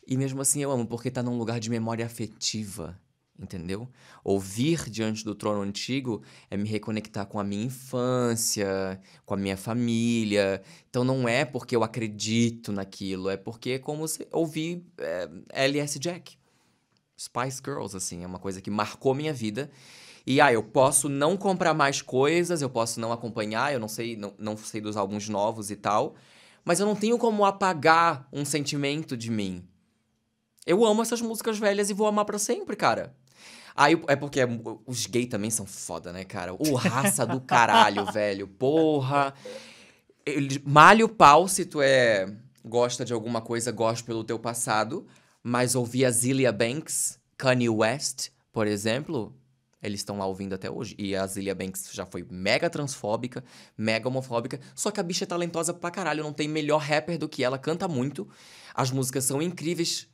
E mesmo assim eu amo, porque tá num lugar de memória afetiva entendeu? Ouvir diante do trono antigo é me reconectar com a minha infância, com a minha família. Então não é porque eu acredito naquilo, é porque é como se ouvir é, LS Jack, Spice Girls, assim, é uma coisa que marcou minha vida. E ah, eu posso não comprar mais coisas, eu posso não acompanhar, eu não sei, não, não sei dos álbuns novos e tal, mas eu não tenho como apagar um sentimento de mim. Eu amo essas músicas velhas e vou amar para sempre, cara. Aí é porque os gays também são foda, né, cara? O raça do caralho, velho. Porra. Ele, malha o pau se tu é. Gosta de alguma coisa, gosta pelo teu passado. Mas ouvir a Zilia Banks, Kanye West, por exemplo, eles estão lá ouvindo até hoje. E a Zilia Banks já foi mega transfóbica, mega homofóbica. Só que a bicha é talentosa pra caralho. Não tem melhor rapper do que ela. Canta muito. As músicas são incríveis.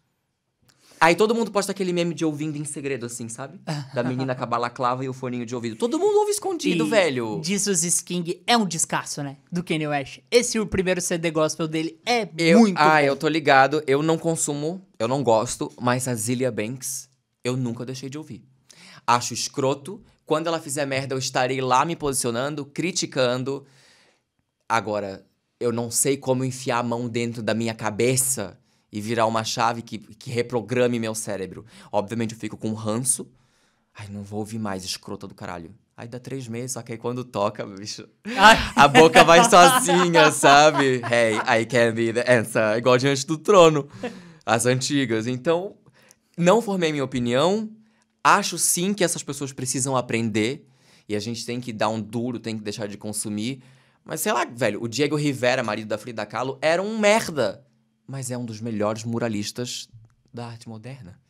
Aí todo mundo posta aquele meme de ouvindo em segredo, assim, sabe? Da menina com a balaclava e o foninho de ouvido. Todo mundo ouve escondido, E velho. Jesus King é um descasso, né? Do Kanye West. Esse o primeiro CD gospel dele é Eu, muito ah, bom. eu tô ligado. Eu não consumo, eu não gosto, mas a Zilia Banks, eu nunca deixei de ouvir. Acho escroto. Quando ela fizer merda, eu estarei lá me posicionando, criticando. Agora, eu não sei como enfiar a mão dentro da minha cabeça e virar uma chave que, que reprograme meu cérebro. Obviamente, eu fico com ranço. Ai, não vou ouvir mais, escrota do caralho. Aí dá três meses, só que aí quando toca, bicho, Ai, a boca vai sozinha, sabe? Hey, I can be the answer. Igual diante do trono. As antigas. Então, não formei minha opinião. Acho sim que essas pessoas precisam aprender. E a gente tem que dar um duro, tem que deixar de consumir. Mas sei lá, velho, o Diego Rivera, marido da Frida Kahlo, era um merda. Mas é um dos melhores muralistas da arte moderna.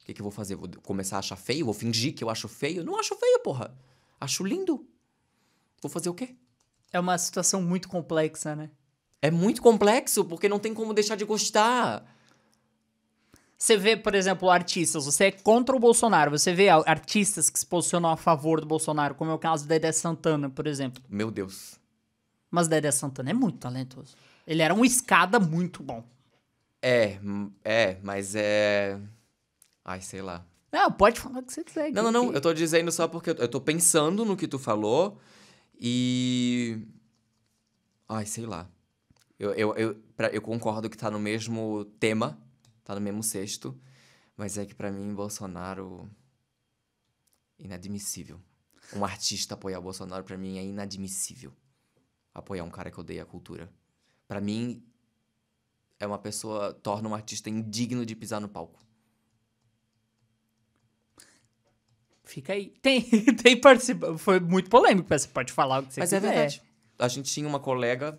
O que, que eu vou fazer? Vou começar a achar feio? Vou fingir que eu acho feio? Não acho feio, porra. Acho lindo. Vou fazer o quê? é uma situação muito complexa, né? É muito complexo, porque não tem como deixar de gostar. Você vê, por exemplo, artistas, você é contra o Bolsonaro, você vê artistas que se posicionam a favor do Bolsonaro, como é o caso do Dedé Santana, por exemplo. Meu Deus. Mas Dedé Santana é muito talentoso. Ele era um escada muito bom. É, é, mas é. Ai, sei lá. Não, pode falar o que você quiser. Não, não, não. que- Eu tô dizendo só porque eu tô pensando no que tu falou e. Ai, sei lá. Eu, eu, eu, pra- eu concordo que tá no mesmo tema, tá no mesmo cesto, mas é que pra mim, Bolsonaro. Inadmissível. Um artista apoiar o Bolsonaro, pra mim, é inadmissível. Apoiar um cara que odeia a cultura. Pra mim, é uma pessoa. torna um artista indigno de pisar no palco. Fica aí. Tem, tem participa... Foi muito polêmico, mas você pode falar o que você Mas quiser. é verdade. A gente tinha uma colega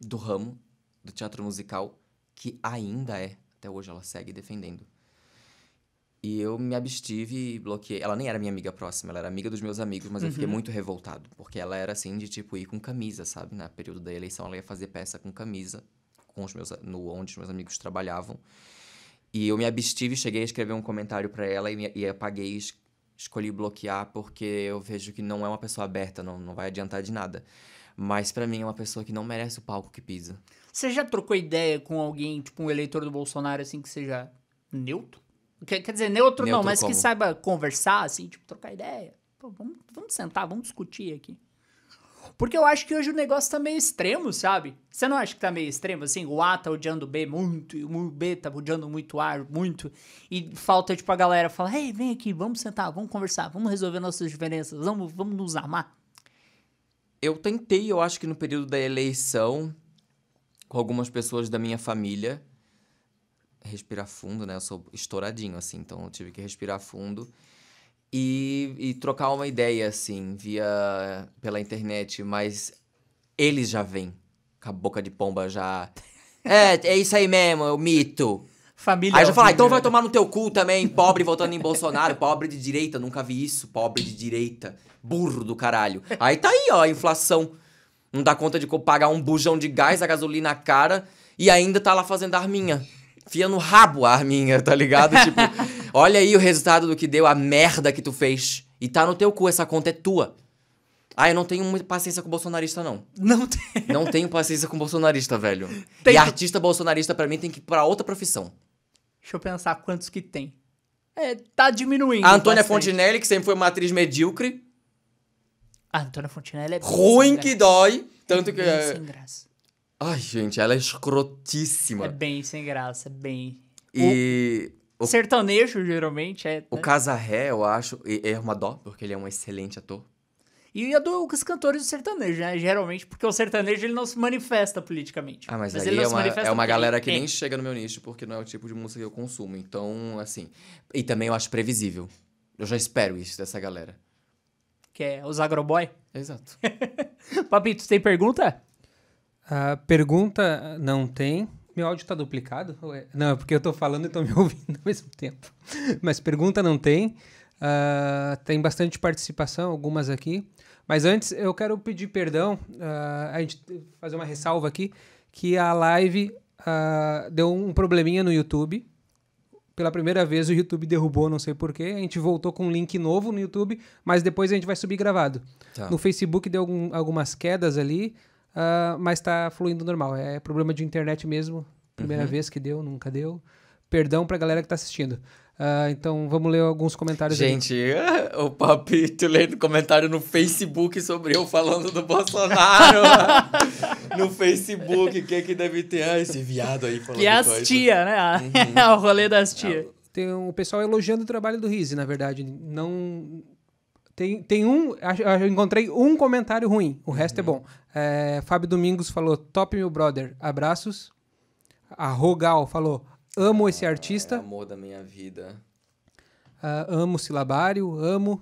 do ramo do teatro musical que ainda é, até hoje ela segue defendendo. E eu me abstive e bloqueei. Ela nem era minha amiga próxima, ela era amiga dos meus amigos, mas eu fiquei muito revoltado. Porque ela era assim de tipo ir com camisa, sabe? Na período da eleição ela ia fazer peça com camisa, com os meus, no onde os meus amigos trabalhavam. E eu me abstive, cheguei a escrever um comentário pra ela e, me, e apaguei, es- escolhi bloquear porque eu vejo que não é uma pessoa aberta, não, não vai adiantar de nada. Mas pra mim é uma pessoa que não merece o palco que pisa. Você já trocou ideia com alguém, tipo um eleitor do Bolsonaro, assim, que seja neutro? Quer, quer dizer, neutro, não, Neutro mas que como? saiba conversar, assim, tipo, trocar ideia. Pô, vamos, vamos sentar, vamos discutir aqui. Porque eu acho que hoje o negócio tá meio extremo, sabe? Você não acha que tá meio extremo, assim? O A tá odiando o B muito, e o B tá odiando muito o A muito. E falta, tipo, a galera falar, ei, vem aqui, vamos sentar, vamos conversar, vamos resolver nossas diferenças, vamos, vamos nos amar. Eu tentei, eu acho que no período da eleição, com algumas pessoas da minha família, respirar fundo, né? Eu sou estouradinho, assim, então eu tive que respirar fundo e, e trocar uma ideia, assim, via pela internet, mas eles já vêm com a boca de pomba já. É, é isso aí mesmo, é o mito. Família. Aí já fala, ah, então vai tomar no teu cu também, pobre votando em Bolsonaro, pobre de direita, nunca vi isso, pobre de direita, burro do caralho. Aí tá aí, ó, a inflação. Não dá conta de pagar um bujão de gás, a gasolina cara, e ainda tá lá fazendo arminha. Fia no rabo a arminha, tá ligado? Tipo, olha aí o resultado do que deu, a merda que tu fez. E tá no teu cu, essa conta é tua. Ah, eu não tenho muita paciência com bolsonarista, não. Não tem. Não tenho paciência com bolsonarista, velho. Tem- E artista bolsonarista, pra mim, tem que ir pra outra profissão. Deixa eu pensar quantos que tem. É, tá diminuindo. A Antônia bastante. Fontinelli, que sempre foi uma atriz medíocre, A Antônia Fontinelli é ruim que dói, tanto que... Bem é- sem graça. Ai, gente, ela é escrotíssima. É bem sem graça, é bem. E Sertanejo, geralmente, é. O né? Casarré, eu acho, é uma dó, porque ele é um excelente ator. E a dos cantores do sertanejo, né? Geralmente, porque o sertanejo ele não se manifesta politicamente. Ah, mas, ele aí não é se uma, é uma galera que é. nem chega no meu nicho, porque não é o tipo de música que eu consumo. Então, assim. E também eu acho previsível. Eu já espero isso dessa galera. Que é os agroboy. Exato. Papito, tem pergunta? A pergunta não tem. Meu áudio tá duplicado? Não, é porque eu tô falando e tô me ouvindo ao mesmo tempo. Mas pergunta não tem. Ah, tem bastante participação, algumas aqui. Mas antes eu quero pedir perdão, ah, a gente fazer uma ressalva aqui, que a live ah, deu um probleminha no YouTube. Pela primeira vez o YouTube derrubou, não sei porquê. A gente voltou com um link novo no YouTube, mas depois a gente vai subir gravado. Tá. No Facebook deu algum- algumas quedas ali, ah, mas tá fluindo normal. É problema de internet mesmo. Primeira vez que deu, nunca deu. Perdão pra galera que tá assistindo. Ah, então vamos ler alguns comentários aí. Gente, o Papito lendo comentário no Facebook sobre eu falando do Bolsonaro. no Facebook, o que que deve ter? Ah, esse viado aí falando Que é as coisa. tia, né? o rolê das tia. Tem um pessoal elogiando o trabalho do Rizzi, na verdade. Não. Tem, tem um. Eu encontrei um comentário ruim, o resto é bom. É, Fábio Domingos falou: Top, meu brother, abraços. A Rogal falou: Amo esse É artista. amor da minha vida. Ah, amo silabário, amo.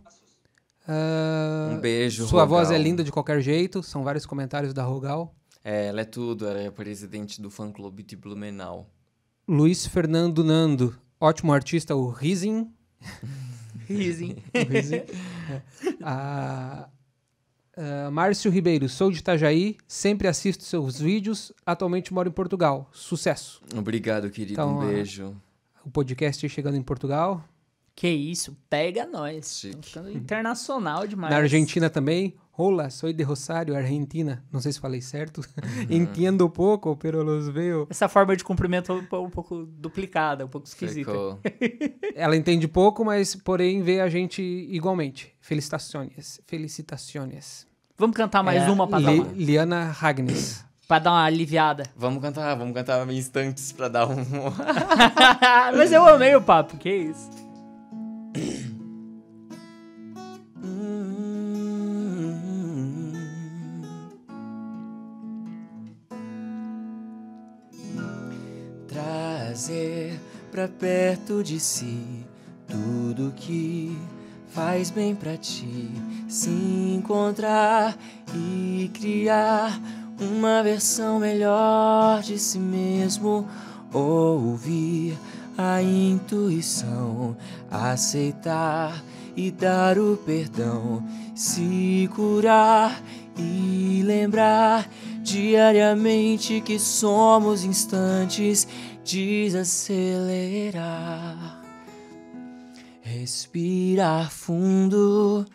Ah, Um beijo, Sua voz é Rogal. linda de qualquer jeito. São vários comentários da Rogal. É, ela é tudo, ela é presidente do fã-clube de Blumenau. Luiz Fernando Nando, ótimo artista, o Rizin. Rizin. É. Ah, ah, Márcio Ribeiro, sou de Itajaí, sempre assisto seus vídeos, atualmente moro em Portugal. Sucesso. Obrigado, querido. Então, um ah, beijo. O podcast chegando em Portugal. Que isso, pega nós. Chique. Ficando internacional demais. Na Argentina também. Hola, soy de Rosário, Argentina. Não sei se falei certo. Uhum. Entendo pouco, pero los veo. Essa forma de cumprimento é um pou- pouco duplicada, um pouco esquisita. Ela entende pouco, mas porém vê a gente igualmente. Felicitações. Felicitações. Vamos cantar mais É, uma pra, dar Li- uma Liana Ragnes. pra dar uma aliviada. Vamos cantar, vamos cantar instantes pra dar um. Mas eu amei o papo, que isso. Trazer pra perto de si tudo que faz bem pra ti. Se encontrar e criar uma versão melhor de si mesmo. Ouvir a intuição, aceitar e dar o perdão. Se curar e lembrar diariamente que somos instantes, desacelerar, respirar fundo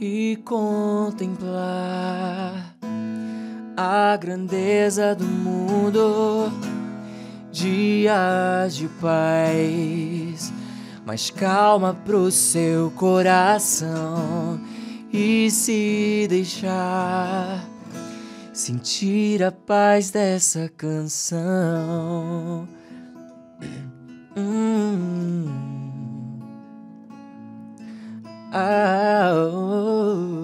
e contemplar a grandeza do mundo, dias de paz. Mas calma pro seu coração e se deixar sentir a paz dessa canção. Hum. Ah, oh,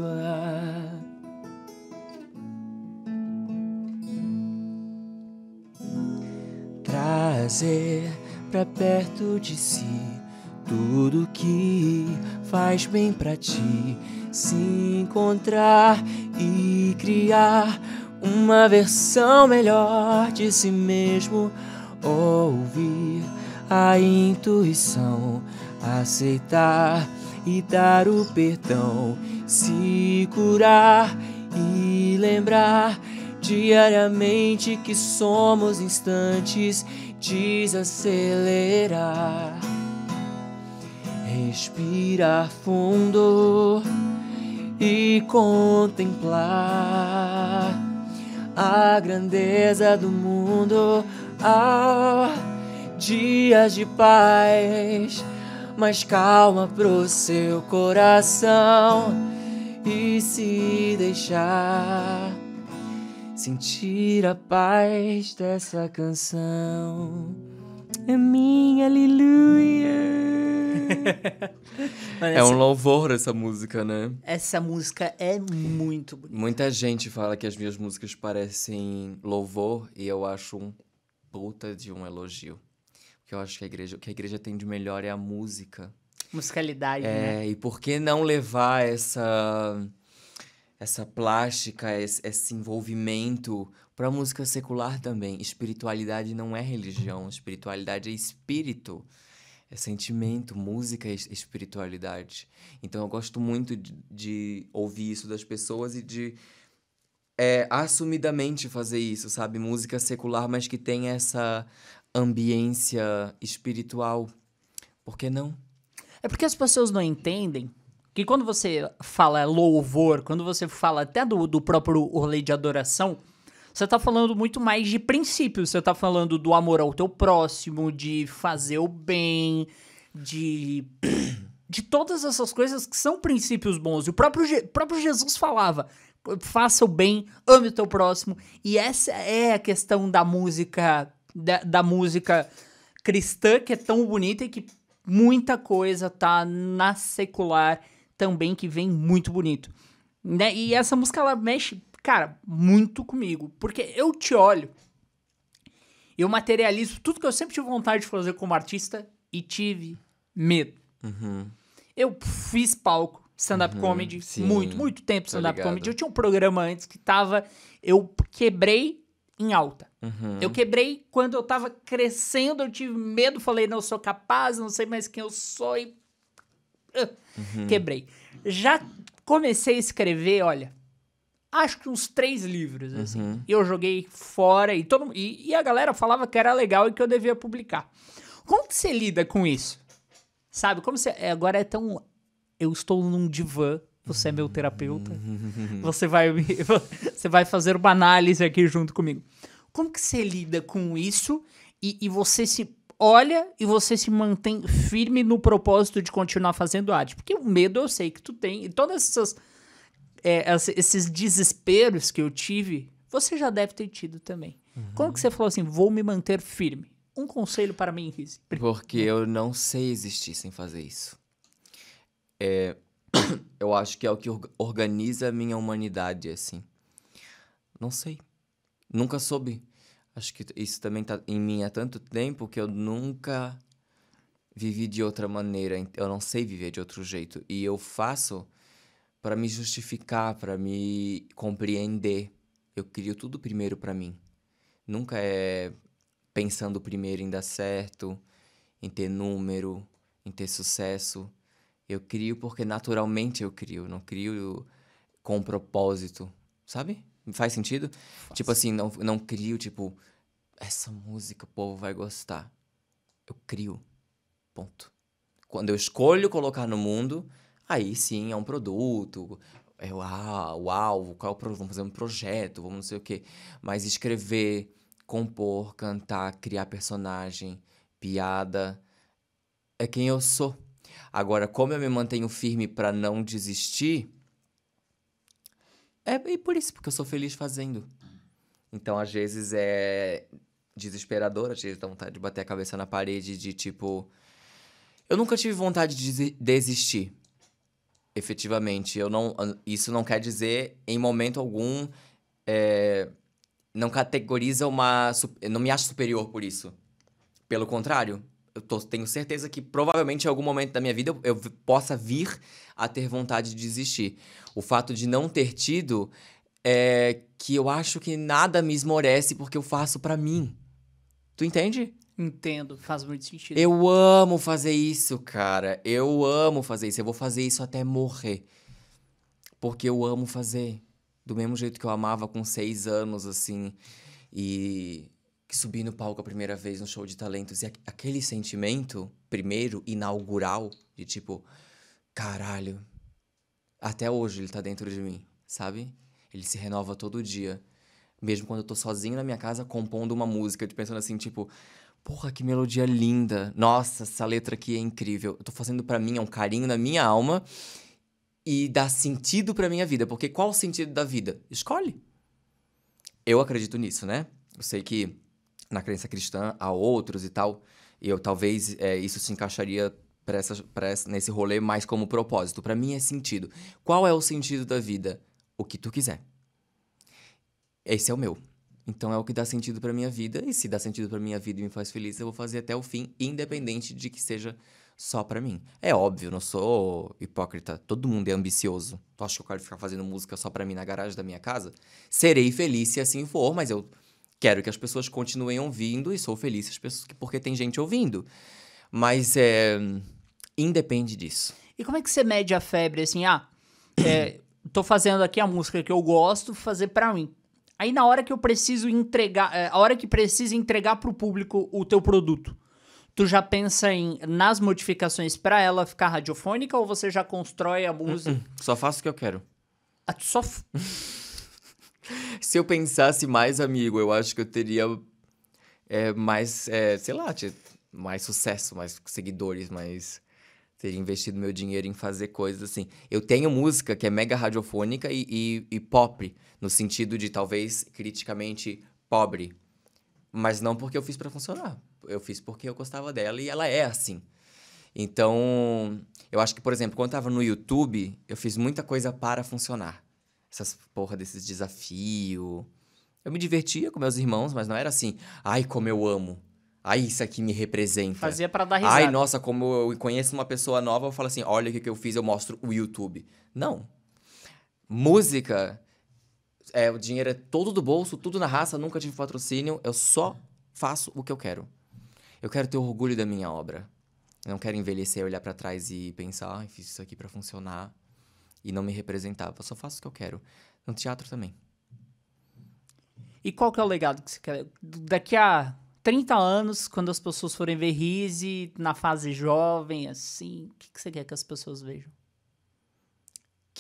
Trazer pra perto de si tudo que faz bem pra ti. Se encontrar e criar uma versão melhor de si mesmo. Ouvir a intuição, aceitar e dar o perdão. Se curar e lembrar diariamente que somos instantes, desacelerar respirar fundo e contemplar a grandeza do mundo. Ah, dias de paz, mas calma pro seu coração e se deixar sentir a paz dessa canção. é minha aleluia. Mano, É um louvor essa música, né? essa música é muito bonita. Muita gente fala que as minhas músicas parecem louvor e eu acho um puta de um elogio. Porque eu acho que a igreja, o que a igreja tem de melhor é a música. Musicalidade, né? É, e por que não levar essa essa plástica, esse, esse envolvimento para música secular também? Espiritualidade não é religião, espiritualidade é espírito, é sentimento, música é es- espiritualidade. Então eu gosto muito de, de ouvir isso das pessoas e de é, assumidamente fazer isso, sabe? Música secular, mas que tem essa ambiência espiritual. Por que não? É porque as pessoas não entendem que quando você fala louvor, quando você fala até do, do próprio rolê de adoração, você tá falando muito mais de princípios. Você tá falando do amor ao teu próximo, de fazer o bem, de. de todas essas coisas que são princípios bons. E o próprio, Je- próprio Jesus falava: faça o bem, ame o teu próximo. E essa é a questão da música, da, da música cristã, que é tão bonita e que muita coisa tá na secular também, que vem muito bonito. Né? E essa música, ela mexe, cara, muito comigo. Porque eu te olho, eu materializo tudo que eu sempre tive vontade de fazer como artista e tive medo. Eu fiz palco, stand-up comedy, Uhum. sim. muito, muito tempo stand-up comedy. Eu tinha um programa antes que tava. Eu quebrei em alta. Uhum. Eu quebrei quando eu tava crescendo, eu tive medo, falei, não sou capaz, não sei mais quem eu sou e. Ah, Uhum. Quebrei. Já comecei a escrever, olha, acho que uns três livros, assim. Uhum. E eu joguei fora e, todo, e, e a galera falava que era legal e que eu devia publicar. Como que você lida com isso? Sabe, como você. é, Agora é tão. Eu estou num divã, você é meu terapeuta. Você vai, me- você vai fazer uma análise aqui junto comigo. Como que você lida com isso e, e você se olha e você se mantém firme no propósito de continuar fazendo arte? Porque o medo eu sei que tu tem. E todas essas é, esses desesperos que eu tive, você já deve ter tido também. Como que você falou assim, vou me manter firme? Um conselho para mim, Riz. Porque eu não sei existir sem fazer isso. É, eu acho que é o que orga- organiza a minha humanidade, assim. Não sei. Nunca soube. Acho que isso também tá em mim há tanto tempo que eu nunca vivi de outra maneira. Eu não sei viver de outro jeito. E eu faço para me justificar, para me compreender. Eu crio tudo primeiro para mim. Nunca é pensando primeiro em dar certo, em ter número, em ter sucesso. Eu crio porque naturalmente eu crio, não crio com propósito, sabe? Faz sentido? Tipo assim, não, não crio, tipo, essa música o povo vai gostar. Eu crio. Ponto. Quando eu escolho colocar no mundo, aí sim é um produto. É uau, uau, qual é o pro- vamos fazer um projeto, vamos não sei o quê. Mas escrever, compor, cantar, criar personagem, piada, é quem eu sou. Agora, como eu me mantenho firme pra não desistir, é e por isso, porque eu sou feliz fazendo. Então, às vezes é desesperador, às vezes dá vontade de bater a cabeça na parede, de tipo. Eu nunca tive vontade de desi- desistir. Efetivamente. Eu não, isso não quer dizer, em momento algum, é, não categoriza uma. não me acho superior por isso. Pelo contrário, eu tô- tenho certeza que provavelmente em algum momento da minha vida eu, eu possa vir a ter vontade de desistir. O fato de não ter tido é que eu acho que nada me esmorece porque eu faço pra mim. Tu entende? Entendo, faz muito sentido. Eu amo fazer isso, cara. Eu amo fazer isso. Eu vou fazer isso até morrer. Porque eu amo fazer. Do mesmo jeito que eu amava com seis anos, assim. E que subi no palco a primeira vez no show de talentos. E aqu- aquele sentimento, primeiro, inaugural, de tipo, caralho. Até hoje ele tá dentro de mim, sabe? Ele se renova todo dia. Mesmo quando eu tô sozinho na minha casa compondo uma música, tô pensando assim, tipo, porra, que melodia linda. Nossa, essa letra aqui é incrível. Eu tô fazendo pra mim, é um carinho na minha alma e dá sentido pra minha vida. Porque qual o sentido da vida? Escolhe. Eu acredito nisso, né? Eu sei que na crença cristã há outros e tal. E eu talvez é, isso se encaixaria pra essa, pra essa, nesse rolê mais como propósito. Pra mim é sentido. Qual é o sentido da vida? O que tu quiser. Esse é o meu. Então é o que dá sentido pra minha vida. E se dá sentido pra minha vida e me faz feliz, eu vou fazer até o fim, independente de que seja só pra mim. É óbvio, não sou hipócrita. Todo mundo é ambicioso. Tu acha que eu quero ficar fazendo música só pra mim na garagem da minha casa? Serei feliz se assim for, mas eu quero que as pessoas continuem ouvindo e sou feliz pessoas, porque tem gente ouvindo. Mas é. Independe disso. E como é que você mede a febre assim? Ah, é, tô fazendo aqui a música que eu gosto, fazer pra mim. Aí na hora que eu preciso entregar, é, a hora que precisa entregar pro público o teu produto, tu já pensa em nas modificações pra ela ficar radiofônica ou você já constrói a música? Só faço o que eu quero. Ah, tu só Se eu pensasse mais, amigo, eu acho que eu teria é, mais, é, sei lá, mais sucesso, mais seguidores, mais. Teria investido meu dinheiro em fazer coisas assim. Eu tenho música que é mega radiofônica e, e, e pop, no sentido de talvez criticamente pobre. Mas não porque eu fiz pra funcionar. Eu fiz porque eu gostava dela e ela é assim. Então, eu acho que, por exemplo, quando eu tava no YouTube, eu fiz muita coisa para funcionar. Essas porra desses desafios. Eu me divertia com meus irmãos, mas não era assim, ai, como eu amo. Ai, isso aqui me representa. fazia pra dar risada. Ai, nossa, como eu conheço uma pessoa nova, eu falo assim, olha o que, eu fiz, eu mostro o YouTube. Não. Música, é, o dinheiro é todo do bolso, tudo na raça, nunca tive patrocínio, eu só faço o que eu quero. Eu quero ter orgulho da minha obra. Eu não quero envelhecer, olhar pra trás e pensar, fiz isso aqui pra funcionar e não me representava. Eu só faço o que eu quero. No teatro também. E qual que é o legado que você quer? Daqui a 30 anos, quando as pessoas forem ver Rizzi na fase jovem, assim, o que, que você quer que as pessoas vejam?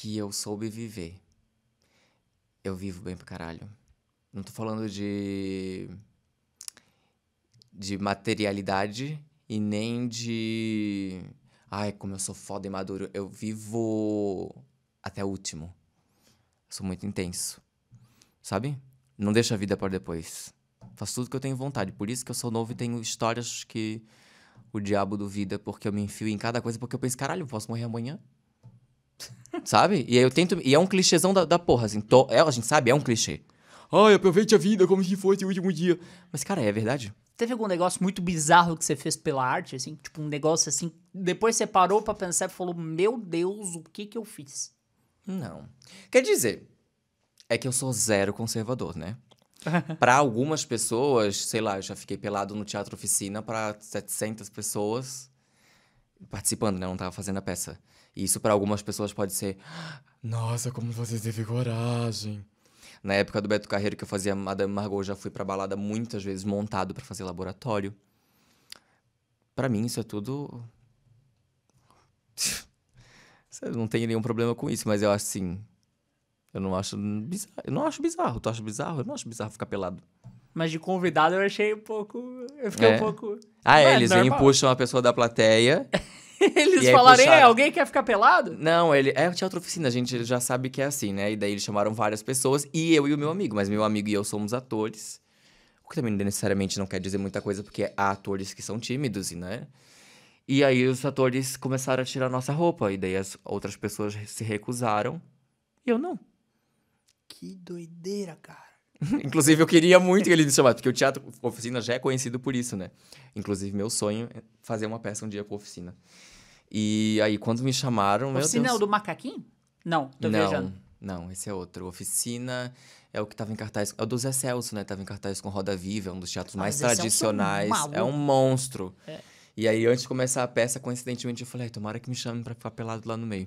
que eu soube viver. Eu vivo bem pra caralho. Não tô falando de. de materialidade e nem de. Ai, como eu sou foda e maduro. Eu vivo até o último. Eu sou muito intenso. Sabe? Não deixo a vida para depois. Faço tudo que eu tenho vontade. Por isso que eu sou novo e tenho histórias que o diabo duvida, porque eu me enfio em cada coisa, porque eu penso, caralho, eu posso morrer amanhã. Sabe? E aí eu tento. E é um clichêzão da, da porra, assim. To, é, a gente sabe, é um clichê. Ai, aproveite a vida como se fosse o último dia. Mas, cara, é verdade. Teve algum negócio muito bizarro que você fez pela arte, assim? Tipo, um negócio assim. Depois você parou pra pensar e falou: Meu Deus, o que que eu fiz? Não. Quer dizer, é que eu sou zero conservador, né? Pra algumas pessoas, sei lá, eu já fiquei pelado no teatro oficina pra 700 pessoas participando, né? Eu não tava fazendo a peça. E isso pra algumas pessoas pode ser, nossa, como você teve coragem. Na época do Beto Carreiro que eu fazia Madame Margot, eu já fui pra balada muitas vezes montado pra fazer laboratório. Pra mim isso é tudo eu não tenho nenhum problema com isso, mas eu acho assim. Eu não acho bizarro. Eu não acho bizarro. Tu acha bizarro? Eu não acho bizarro ficar pelado. Mas de convidado eu achei um pouco. Eu fiquei É. um pouco. Ah, é, eles vêm e puxam a pessoa da plateia. Eles falaram: "Ei, puxaram. alguém quer ficar pelado? Não, ele. É o teatro oficina, a gente já sabe que é assim, né? E daí eles chamaram várias pessoas, e eu e o meu amigo. Mas meu amigo e eu somos atores. O que também necessariamente não quer dizer muita coisa, porque há atores que são tímidos, e, né? E aí os atores começaram a tirar nossa roupa, e daí as outras pessoas se recusaram. E eu não. Que doideira, cara. Inclusive, eu queria muito que ele me chamasse, porque o Teatro Oficina já é conhecido por isso, né? Inclusive, meu sonho é fazer uma peça um dia com a Oficina. E aí, quando me chamaram, meu Oficina é Deus... o do macaquinho? Não, tô não, viajando. não, esse é outro. Oficina é o que tava em cartaz... É o do Zé Celso, né? Tava em cartaz com Roda Viva, é um dos teatros Ah, mais Zé Celso é um tradicionais. É um monstro. É. E aí, antes de começar a peça, coincidentemente, eu falei, "Ai, tomara que me chamem pra ficar pelado lá no meio.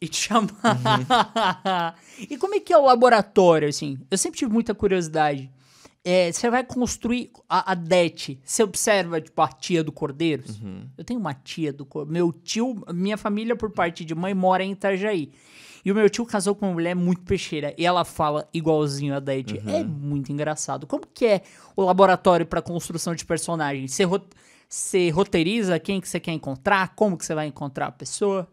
E te chamar. Uhum. e como é que é o laboratório, assim? Eu sempre tive muita curiosidade. É, você vai construir a, a DET. Você observa, tipo, a tia do Cordeiros? Uhum. Eu tenho uma tia do Cordeiros. Meu tio, minha família, por parte de mãe, mora em Itajaí. E o meu tio casou com uma mulher muito peixeira. E ela fala igualzinho a DET. Uhum. É muito engraçado. Como que é o laboratório para construção de personagens? Você, você roteiriza quem que você quer encontrar? Como que você vai encontrar a pessoa?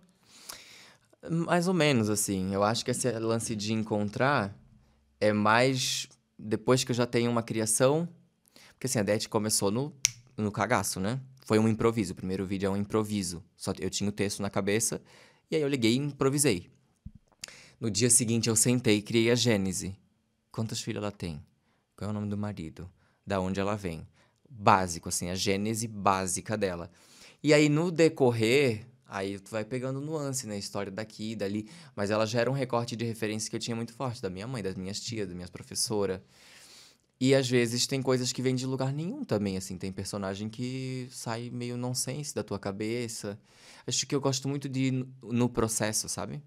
Mais ou menos, assim. Eu acho que esse lance de encontrar é mais depois que eu já tenho uma criação. Porque assim, a DET começou no, no cagaço, né? Foi um improviso. O primeiro vídeo é um improviso. Só eu tinha o texto na cabeça e aí eu liguei e improvisei. No dia seguinte eu sentei e criei a Gênese. Quantas filhas ela tem? Qual é o nome do marido? Da onde ela vem? Básico, assim, a gênese básica dela. E aí no decorrer, aí tu vai pegando nuance, né? História daqui, dali. Mas ela já era um recorte de referência que eu tinha muito forte, da minha mãe, das minhas tias, das minhas professoras. E às vezes tem coisas que vêm de lugar nenhum também, assim. Tem personagem que sai meio nonsense da tua cabeça. Acho que eu gosto muito de ir no processo, sabe?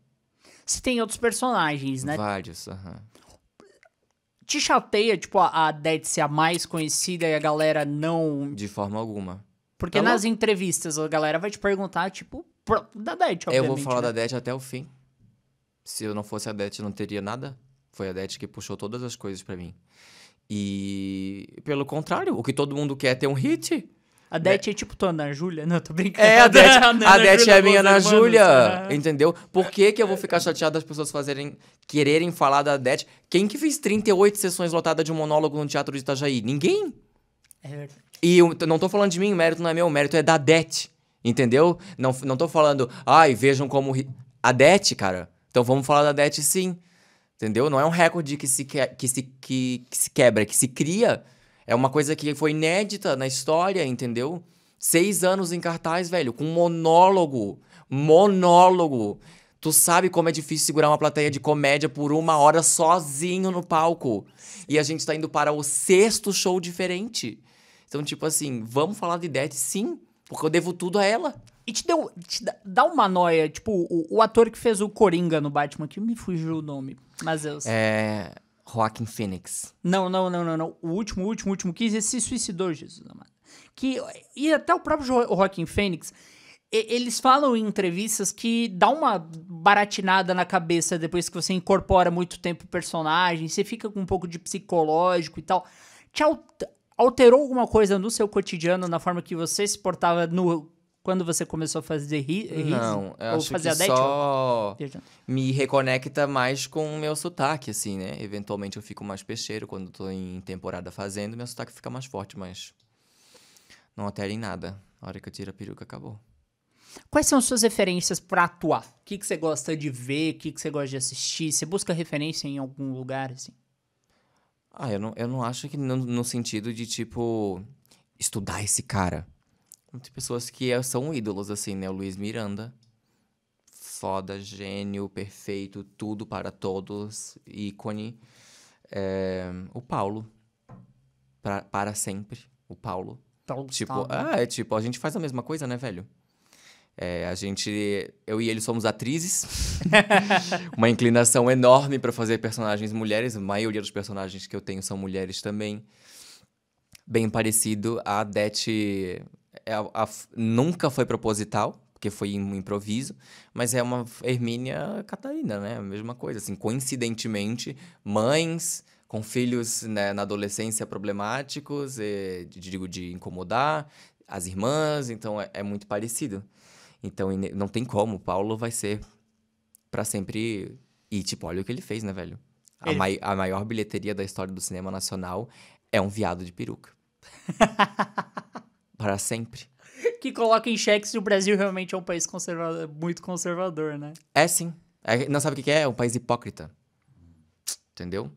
Você tem outros personagens, né? Vários, aham. Te chateia, tipo, a, a Dead ser a mais conhecida e a galera não. De forma alguma. Porque Tá nas entrevistas a galera vai te perguntar, tipo, da Dead, eu vou falar né? da Det até o fim. Se eu não fosse a Det, não teria nada. Foi a Det que puxou todas as coisas pra mim. E pelo contrário, o que todo mundo quer é ter um hit. A Det é tipo tua Ana Júlia? Não, tô brincando. É, a Det, Ana a Det é a minha Ana Júlia, né? entendeu? Por que, que eu vou ficar chateado das pessoas fazerem, quererem falar da Det? Quem que fez 38 sessões lotadas de um monólogo no Teatro de Itajaí? Ninguém. É verdade. E eu não tô falando de mim, o mérito não é meu, o mérito é da Det, entendeu? Não, não tô falando, ai, vejam como... ri-" A Det, cara. Então vamos falar da Det sim, entendeu? Não é um recorde que se, que, que, se, que, que se quebra, que se cria. É uma coisa que foi inédita na história, entendeu? Seis anos em cartaz, velho, com monólogo. Monólogo. Tu sabe como é difícil segurar uma plateia de comédia por uma hora sozinho no palco. E a gente tá indo para o sexto show diferente. Então, tipo assim, vamos falar de Death sim, porque eu devo tudo a ela. E te deu. Te dá, uma noia, tipo, o, o ator que fez o Coringa no Batman, que me fugiu o nome. Mas eu. É. Joaquin Phoenix. Não, não, não, não, não. O último, o último, o último que se suicidou, Jesus amado. Que, e até o próprio Jo- Joaquin Phoenix, eles falam em entrevistas que dá uma baratinada na cabeça depois que você incorpora muito tempo o personagem, você fica com um pouco de psicológico e tal. Te alter- alterou alguma coisa no seu cotidiano, na forma que você se portava no quando você começou a fazer ri, ris? Não, eu Ou fazer que a só me reconecta mais com o meu sotaque, assim, né? Eventualmente eu fico mais peixeiro quando tô em temporada fazendo, meu sotaque fica mais forte, mas não altera em nada. A hora que eu tiro a peruca, acabou. Quais são as suas referências pra atuar? O que, que você gosta de ver? O que, que você gosta de assistir? Você busca referência em algum lugar, assim? Ah, eu não, eu não acho que no, no sentido de, tipo, estudar esse cara. Tem pessoas que é- são ídolos, assim, né? O Luiz Miranda. Foda, gênio, perfeito, tudo para todos, ícone. É, o Paulo. Pra- para sempre, o Paulo. Paulo Tipo, Gustavo. ah, é tipo, a gente faz a mesma coisa, né, velho? É, a gente, eu e ele somos atrizes. Uma inclinação enorme pra fazer personagens mulheres. A maioria dos personagens que eu tenho são mulheres também. Bem parecido. A Det é a- a- nunca foi proposital, porque foi um improviso, mas é uma Hermínia Catarina, né? A mesma coisa. Assim, coincidentemente, mães com filhos né, na adolescência problemáticos, de- digo, de incomodar, as irmãs, então é, é muito parecido. Então não tem como, Paulo vai ser pra sempre. E, tipo, olha o que ele fez, né, velho? A, mai- a maior bilheteria da história do cinema nacional é um viado de peruca. para sempre. Que coloca em xeque se o Brasil realmente é um país conservador, muito conservador, né? É sim. É- não sabe o que é? É um país hipócrita. Entendeu?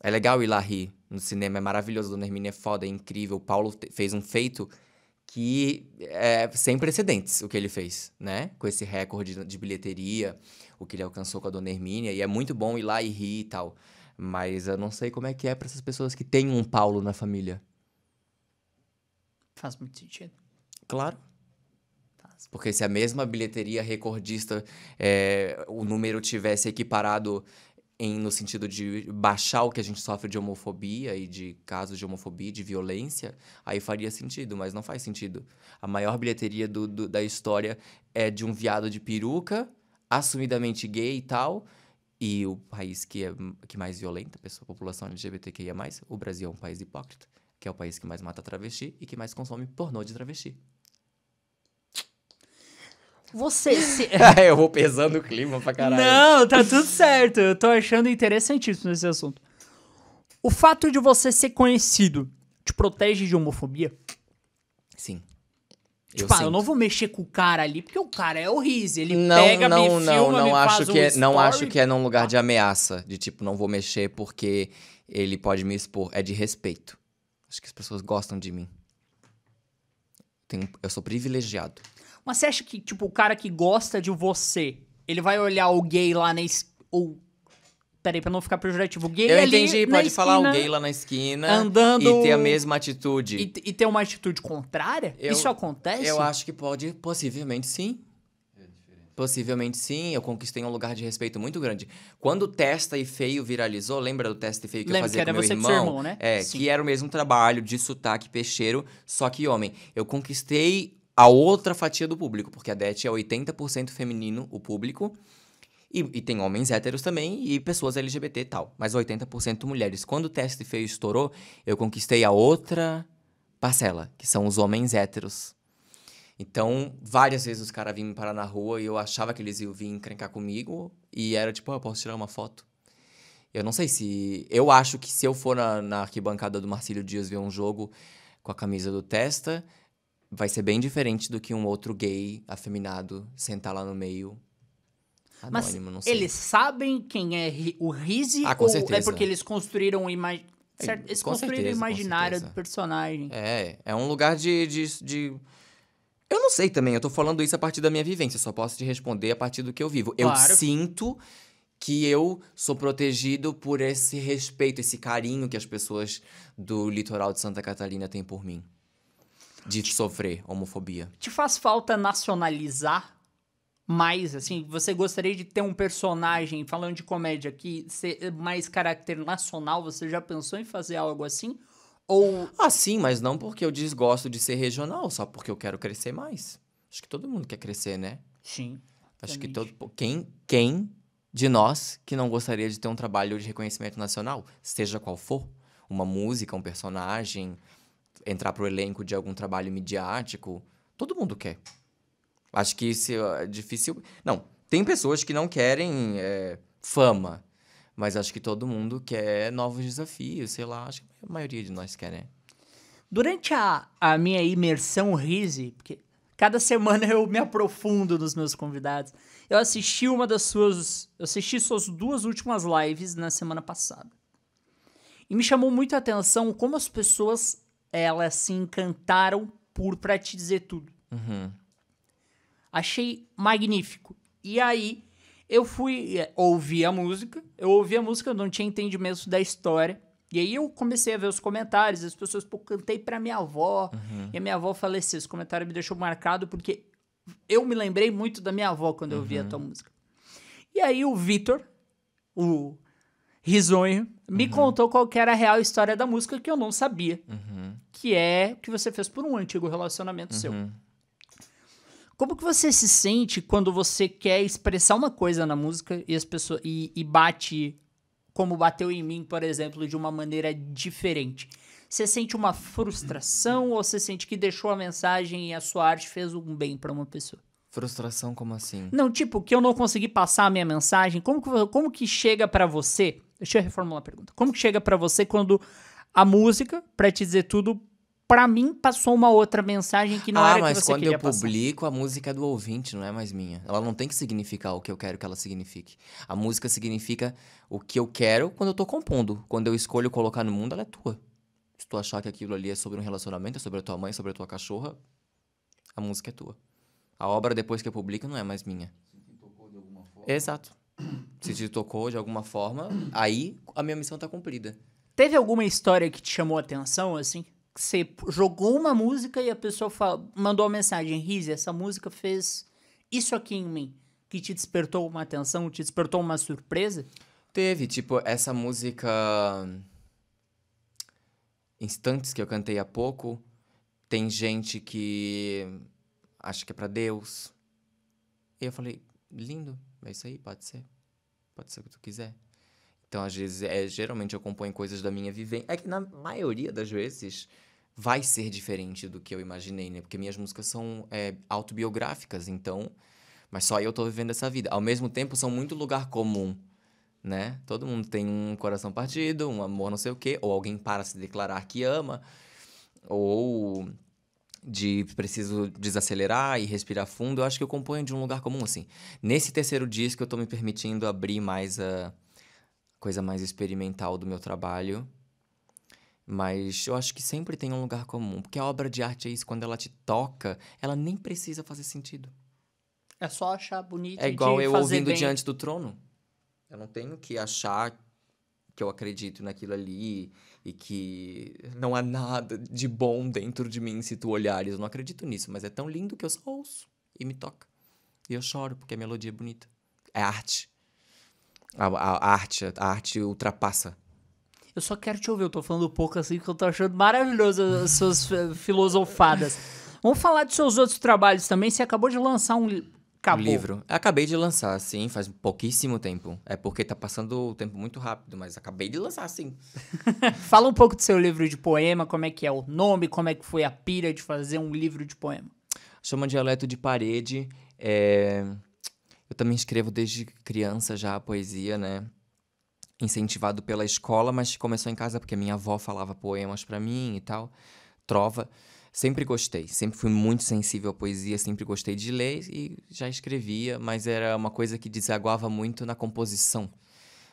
É legal ir lá rir. No cinema é maravilhoso. Dona Hermínia é foda, é incrível. O Paulo fez um feito que é sem precedentes o que ele fez, né? Com esse recorde de- de bilheteria, o que ele alcançou com a Dona Hermínia. E é muito bom ir lá e rir e tal. Mas eu não sei como é que é pra essas pessoas que têm um Paulo na família. Faz muito sentido. Claro. Faz. Porque se a mesma bilheteria recordista, é, o número tivesse equiparado em, no sentido de baixar o que a gente sofre de homofobia e de casos de homofobia, de violência, aí faria sentido, mas não faz sentido. A maior bilheteria do, do- da história é de um viado de peruca, assumidamente gay e tal, e o país que é que mais violenta a população LGBTQIA+, o Brasil é um país hipócrita, que é o país que mais mata travesti e que mais consome pornô de travesti. Você se... eu vou pesando o clima pra caralho. Não, tá tudo certo. Eu tô achando interessantíssimo esse assunto. O fato de você ser conhecido te protege de homofobia? Sim. Tipo, ah, eu não vou mexer com o cara ali, porque o cara é o Riz. Ele não, pega, não, me não, filma, não me acho faz que um é, não acho que é num lugar de ameaça, de tipo, não vou mexer porque ele pode me expor, é de respeito. Acho que as pessoas gostam de mim. Tenho- eu sou privilegiado. Mas você acha que, tipo, o cara que gosta de você, ele vai olhar o gay lá na... Es... Ou... Peraí, pra não ficar pejorativo. O gay eu ali entendi, pode falar o esquina gay lá na esquina andando- e ter a mesma atitude. E, e ter uma atitude contrária? Eu- Isso acontece? Eu acho que pode, possivelmente sim. Possivelmente sim, eu conquistei um lugar de respeito muito grande. Quando o Testa e Feio viralizou, lembra do Testa e Feio que Lembro eu fazia que era com meu irmão? irmão, né? É, Sim. que era o mesmo trabalho de sotaque peixeiro, só que homem. Eu conquistei a outra fatia do público, porque a Det é 80% feminino, o público. E, e tem homens héteros também e pessoas LGBT e tal. Mas 80% mulheres. Quando o Testa e Feio estourou, eu conquistei a outra parcela, que são os homens héteros. Então, várias vezes os caras vinham me parar na rua e eu achava que eles iam vir encrencar comigo. E era tipo, ah, eu posso tirar uma foto? Eu não sei se. Eu acho que se eu for na, na arquibancada do Marcílio Dias ver um jogo com a camisa do Testa, vai ser bem diferente do que um outro gay afeminado sentar lá no meio. Mas Anônimo, não sei. eles sabem quem é o Rizzy? Ah, com ou é certeza. porque eles construíram o ima... certo? Eles com construíram o imaginário do personagem. É, é um lugar de, de, de- Eu não sei também, eu tô falando isso a partir da minha vivência, só posso te responder a partir do que eu vivo. Eu Claro. sinto que eu sou protegido por esse respeito, esse carinho que as pessoas do litoral de Santa Catarina têm por mim. De sofrer homofobia. Te faz falta nacionalizar mais, assim? Você gostaria de ter um personagem, falando de comédia aqui, ser mais caráter nacional? Você já pensou em fazer algo assim? Ou Ah, sim, mas não porque eu desgosto de ser regional, só porque eu quero crescer mais. Acho que todo mundo quer crescer, né? Sim. Acho que obviamente. todo. Quem, quem de nós que não gostaria de ter um trabalho de reconhecimento nacional, seja qual for, uma música, um personagem, entrar pro elenco de algum trabalho midiático, todo mundo quer. Acho que isso é difícil. Não, tem pessoas que não querem é, fama, mas acho que todo mundo quer novos desafios, sei lá. Acho que a maioria de nós quer, né? Durante a, a minha imersão Rise, porque cada semana eu me aprofundo nos meus convidados, eu assisti uma das suas. Eu assisti suas duas últimas lives na semana passada. E me chamou muito a atenção como as pessoas elas se encantaram por Pra Te Dizer Tudo. Uhum. Achei magnífico. E aí, eu fui é, ouvir a música. Eu ouvi a música, eu não tinha entendimento da história. E aí eu comecei a ver os comentários, as pessoas, pô, cantei pra minha avó. E a minha avó faleceu. Esse comentário me deixou marcado porque eu me lembrei muito da minha avó quando eu ouvi a tua música. E aí o Vitor, o risonho, me contou qual que era a real história da música que eu não sabia. Uhum. Que é que você fez por um antigo relacionamento seu. Uhum. Como que você se sente quando você quer expressar uma coisa na música e as pessoas e, e bate como bateu em mim, por exemplo, de uma maneira diferente? Você sente uma frustração ou você sente que deixou a mensagem e a sua arte fez um bem pra uma pessoa? Frustração como assim? Não, tipo, que eu não consegui passar a minha mensagem. Como que, como que chega pra você? Deixa eu reformular a pergunta. Como que chega pra você quando a música, pra te dizer tudo, pra mim passou uma outra mensagem que não ah, era mas que você quando queria eu passar? publico, a música é do ouvinte, não é mais minha. Ela não tem que significar o que eu quero que ela signifique. A música significa o que eu quero quando eu tô compondo. Quando eu escolho colocar no mundo, ela é tua. Se tu achar que aquilo ali é sobre um relacionamento, é sobre a tua mãe, sobre a tua cachorra, a música é tua. A obra, depois que eu publico, não é mais minha. Exato. Se te tocou de alguma forma, aí a minha missão tá cumprida. Teve alguma história que te chamou a atenção, assim? Que você jogou uma música e a pessoa fala- mandou uma mensagem, Rizzi, essa música fez isso aqui em mim, que te despertou uma atenção, te despertou uma surpresa? Teve, tipo, essa música. Instantes que eu cantei há pouco. Tem gente que acha que é pra Deus. E eu falei, lindo, é isso aí, pode ser. Pode ser o que tu quiser. Então, às vezes, é, geralmente eu componho coisas da minha vivência. É que na maioria das vezes vai ser diferente do que eu imaginei, né? Porque minhas músicas são é, autobiográficas, então. Mas só eu tô vivendo essa vida. Ao mesmo tempo, são muito lugar comum né? Todo mundo tem um coração partido, um amor não sei o quê, ou alguém para se declarar que ama, ou de preciso desacelerar e respirar fundo, eu acho que eu componho de um lugar comum, assim. Nesse terceiro disco, eu tô me permitindo abrir mais a coisa mais experimental do meu trabalho. Mas eu acho que sempre tem um lugar comum. Porque a obra de arte é isso, quando ela te toca, ela nem precisa fazer sentido. É só achar bonito É igual eu ouvindo bem. Diante do Trono. Eu não tenho que achar que eu acredito naquilo ali e que não há nada de bom dentro de mim se tu olhares. Eu não acredito nisso, mas é tão lindo que eu só ouço e me toca. E eu choro porque a melodia é bonita. É arte. A, a- a arte, a arte ultrapassa. Eu só quero te ouvir, eu tô falando pouco assim, porque eu tô achando maravilhoso as suas filosofadas. Vamos falar dos seus outros trabalhos também. Você acabou de lançar um Acabou. livro. Acabei de lançar, sim, faz pouquíssimo tempo. É porque tá passando o tempo muito rápido, mas acabei de lançar, sim. Fala um pouco do seu livro de poema, como é que é o nome, como é que foi a pira de fazer um livro de poema. Chama Dialeto de Parede. é, Eu também escrevo desde criança já a poesia, né? Incentivado pela escola, mas começou em casa porque minha avó falava poemas pra mim e tal. Trova. Sempre gostei, sempre fui muito sensível à poesia, sempre gostei de ler e já escrevia, mas era uma coisa que desaguava muito na composição,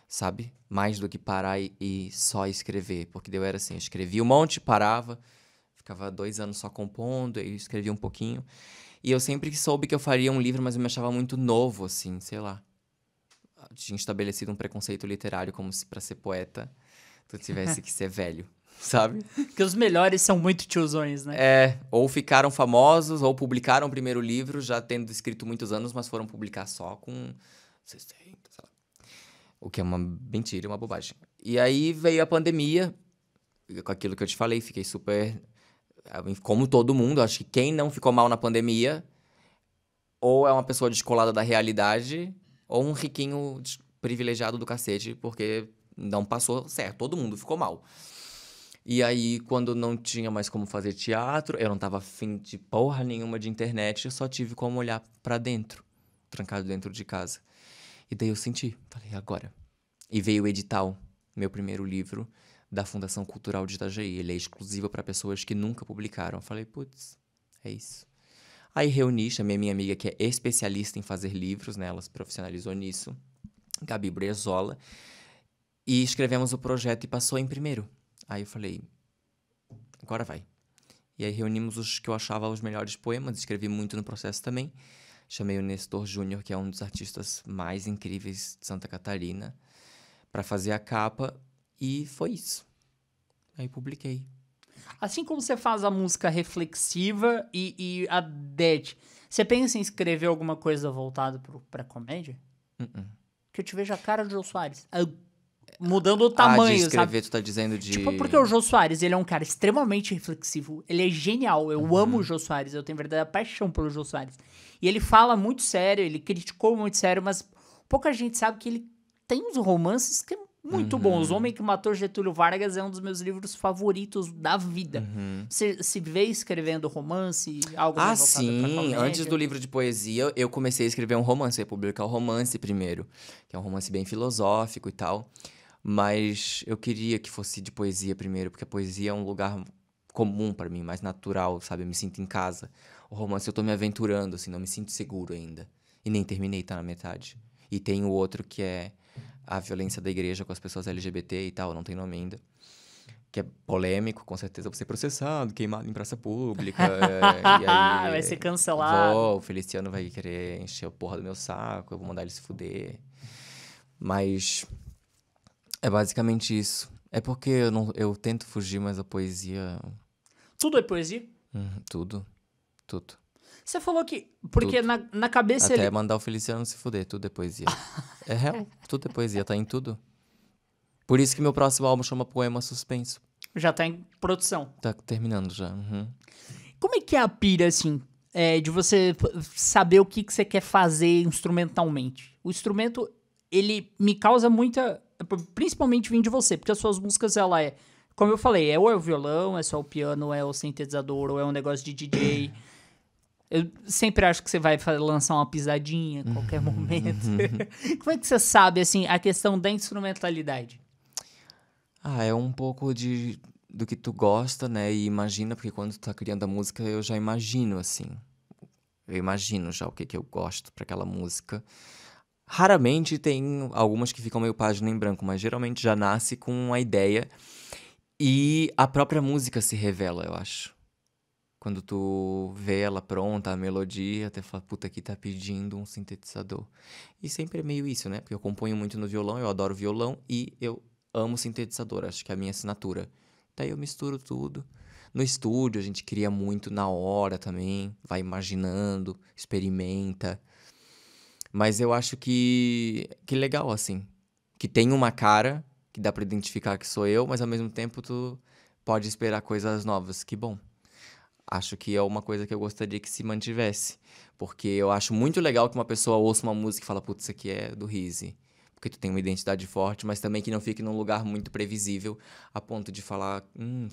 sabe? Mais do que parar e, e só escrever, porque eu era assim, eu escrevia um monte, parava, ficava dois anos só compondo, aí escrevia um pouquinho. E eu sempre soube que eu faria um livro, mas eu me achava muito novo, assim, sei lá. Eu tinha estabelecido um preconceito literário como se pra ser poeta tu tivesse que ser velho, sabe? Porque os melhores são muito tiozões, né? É, ou ficaram famosos, ou publicaram o primeiro livro, já tendo escrito muitos anos, mas foram publicar só com 60, sei lá. O que é uma mentira, uma bobagem. E aí veio a pandemia, com aquilo que eu te falei, fiquei super. Como todo mundo, acho que quem não ficou mal na pandemia, ou é uma pessoa descolada da realidade, ou um riquinho privilegiado do cacete, porque não passou certo, todo mundo ficou mal. E aí, quando não tinha mais como fazer teatro, eu não tava afim de porra nenhuma de internet, eu só tive como olhar pra dentro, trancado dentro de casa. E daí eu senti, falei, agora. E veio o edital, meu primeiro livro, da Fundação Cultural de Itajaí. Ele é exclusivo para pessoas que nunca publicaram. Eu falei, putz, é isso. Aí reuni, chamei minha amiga que é especialista em fazer livros, né? Ela se profissionalizou nisso, Gabi Brezola. E escrevemos o projeto e passou em primeiro. Aí eu falei, agora vai. E aí reunimos os que eu achava os melhores poemas, escrevi muito no processo também. Chamei o Nestor Júnior, que é um dos artistas mais incríveis de Santa Catarina, para fazer a capa e foi isso. Aí publiquei. Assim como você faz a música reflexiva e, e a Dead, você pensa em escrever alguma coisa voltada pro, pra comédia? Uh-uh. Que eu te vejo a cara do Jô Soares. ah, Mudando o ah, de tamanho, sabe? escrever, tu tá dizendo de... Tipo, porque o Jô Soares, ele é um cara extremamente reflexivo. Ele é genial. Eu Uhum. amo o Jô Soares. Eu tenho verdadeira paixão pelo Jô Soares. E ele fala muito sério, ele criticou muito sério, mas pouca gente sabe que ele tem uns romances que é muito Uhum. bons. O Homem que Matou Getúlio Vargas é um dos meus livros favoritos da vida. Você se vê escrevendo romance, algo Uhum. Ah, sim. Antes do livro de poesia, eu comecei a escrever um romance. Eu ia publicar o romance primeiro, que é um romance bem filosófico e tal. Mas eu queria que fosse de poesia primeiro, porque a poesia é um lugar comum pra mim, mais natural, sabe? Eu me sinto em casa. O romance eu tô me aventurando, assim, não me sinto seguro ainda. E nem terminei, tá na metade. E tem o outro que é a violência da igreja com as pessoas LGBT e tal, não tem nome ainda. Que é polêmico, com certeza vou ser processado, queimado em praça pública. e aí, Vai ser cancelado. Vou, o Feliciano vai querer encher a porra do meu saco, eu vou mandar ele se fuder. Mas é basicamente isso. É porque eu, não, eu tento fugir, mas a poesia. Tudo é poesia? hum, tudo. Tudo. Você falou que. Porque na, na cabeça Até ele. mandar o Feliciano se fuder, tudo é poesia. é real, tudo é poesia, tá em tudo. Por isso que meu próximo álbum chama Poema Suspenso. Já tá em produção. Tá terminando já. uhum. Como é que é a pira, assim, é, de você saber o que, que você quer fazer instrumentalmente? O instrumento, ele me causa muita... Principalmente vindo de você, porque as suas músicas, ela é... Como eu falei, é ou é o violão, é só o piano, ou é o sintetizador, ou é um negócio de DJ. Eu sempre acho que você vai lançar uma pisadinha a qualquer momento. Como é que você sabe, assim, a questão da instrumentalidade? Ah, é um pouco de do que tu gosta, né? E imagina, porque quando tu tá criando a música, eu já imagino, assim. Eu imagino já o que, que eu gosto para aquela música. Raramente tem algumas que ficam meio página em branco, mas geralmente já nasce com a ideia e a própria música se revela, eu acho. Quando tu vê ela pronta, a melodia, até fala, puta, aqui tá pedindo um sintetizador. E sempre é meio isso, né? Porque eu componho muito no violão, eu adoro violão e eu amo sintetizador, acho que é a minha assinatura. Daí eu misturo tudo. No estúdio a gente cria muito na hora também, vai imaginando, experimenta. Mas eu acho que que legal assim, que tem uma cara que dá para identificar que sou eu, mas ao mesmo tempo tu pode esperar coisas novas. Que bom. Acho que é uma coisa que eu gostaria que se mantivesse, porque eu acho muito legal que uma pessoa ouça uma música e fala, putz, isso aqui é do Rizzi porque tu tem uma identidade forte, mas também que não fique num lugar muito previsível a ponto de falar, hum,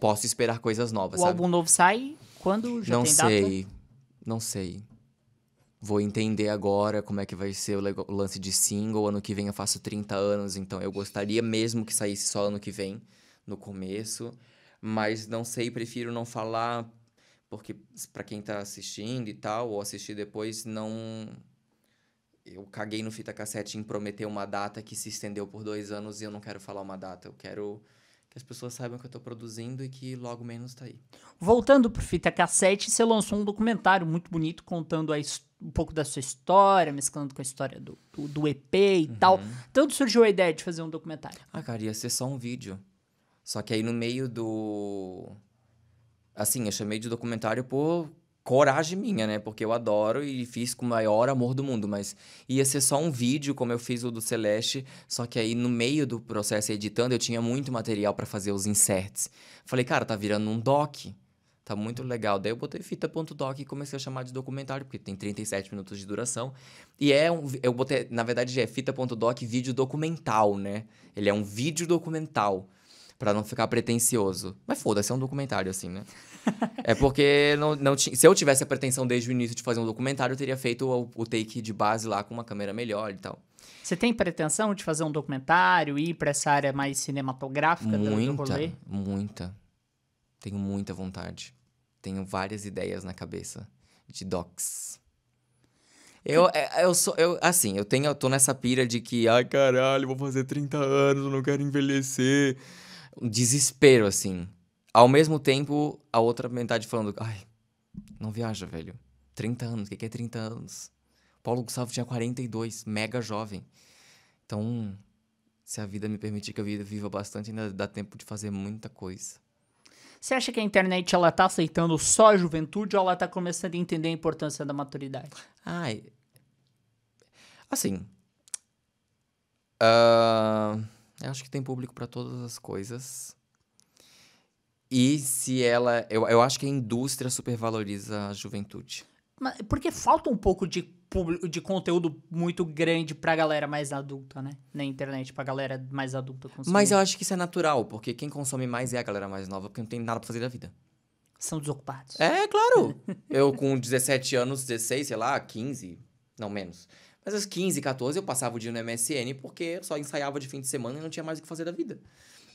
posso esperar coisas novas. O sabe? álbum novo sai quando já não sei, data? não sei. Vou entender agora como é que vai ser o lance de single. Ano que vem eu faço 30 anos, então eu gostaria mesmo que saísse só ano que vem, no começo. Mas não sei, prefiro não falar, porque pra quem tá assistindo e tal, ou assistir depois, não. Eu caguei no fita cassete em prometer uma data que se estendeu por dois anos e eu não quero falar uma data. Eu quero que as pessoas saibam que eu tô produzindo e que logo menos tá aí. Voltando pro fita cassete, você lançou um documentário muito bonito contando a his- um pouco da sua história, mesclando com a história do, do, do EP e tal. Então onde surgiu a ideia de fazer um documentário? Ah, cara, ia ser só um vídeo. Só que aí no meio do. Assim, eu chamei de documentário por coragem minha, né? Porque eu adoro e fiz com o maior amor do mundo. Mas ia ser só um vídeo, como eu fiz o do Celeste. Só que aí no meio do processo editando, eu tinha muito material pra fazer os inserts. Falei, cara, tá virando um doc. Tá muito legal. Daí eu botei fita.doc e comecei a chamar de documentário, porque tem 37 minutos de duração. E é um. Eu botei. Na verdade, é fita.doc vídeo documental, né? Ele é um vídeo documental. Pra não ficar pretencioso. Mas foda-se, é um documentário, assim, né? é porque não, não se eu tivesse a pretensão desde o início de fazer um documentário, eu teria feito o, o take de base lá com uma câmera melhor e tal. Você tem pretensão de fazer um documentário, ir pra essa área mais cinematográfica do- do Muita, rolê? muita. Tenho muita vontade. Tenho várias ideias na cabeça de docs. Eu, é, eu sou, eu, assim, eu tenho, eu tô nessa pira de que, ai caralho, vou fazer 30 anos, eu não quero envelhecer. Um desespero, assim. Ao mesmo tempo, a outra metade falando, ai, não viaja, velho. 30 anos, o que que é 30 anos? Paulo Gustavo tinha 42, mega jovem. Então, se a vida me permitir que eu viva- viva bastante, ainda dá tempo de fazer muita coisa. Você acha que a internet ela tá aceitando só a juventude ou ela tá começando a entender a importância da maturidade? Ai. Assim. ah, eu acho que tem público pra todas as coisas. E se ela. Eu, eu acho que a indústria supervaloriza a juventude. Mas porque falta um pouco de de conteúdo muito grande pra galera mais adulta, né? Na internet, pra galera mais adulta consumir. Mas eu acho que isso é natural, porque quem consome mais é a galera mais nova, porque não tem nada pra fazer da vida. São desocupados. É, claro. eu com 17 anos, 16, sei lá, 15, não menos. Mas aos 15, 14 eu passava o dia no MSN porque só ensaiava de fim de semana e não tinha mais o que fazer da vida.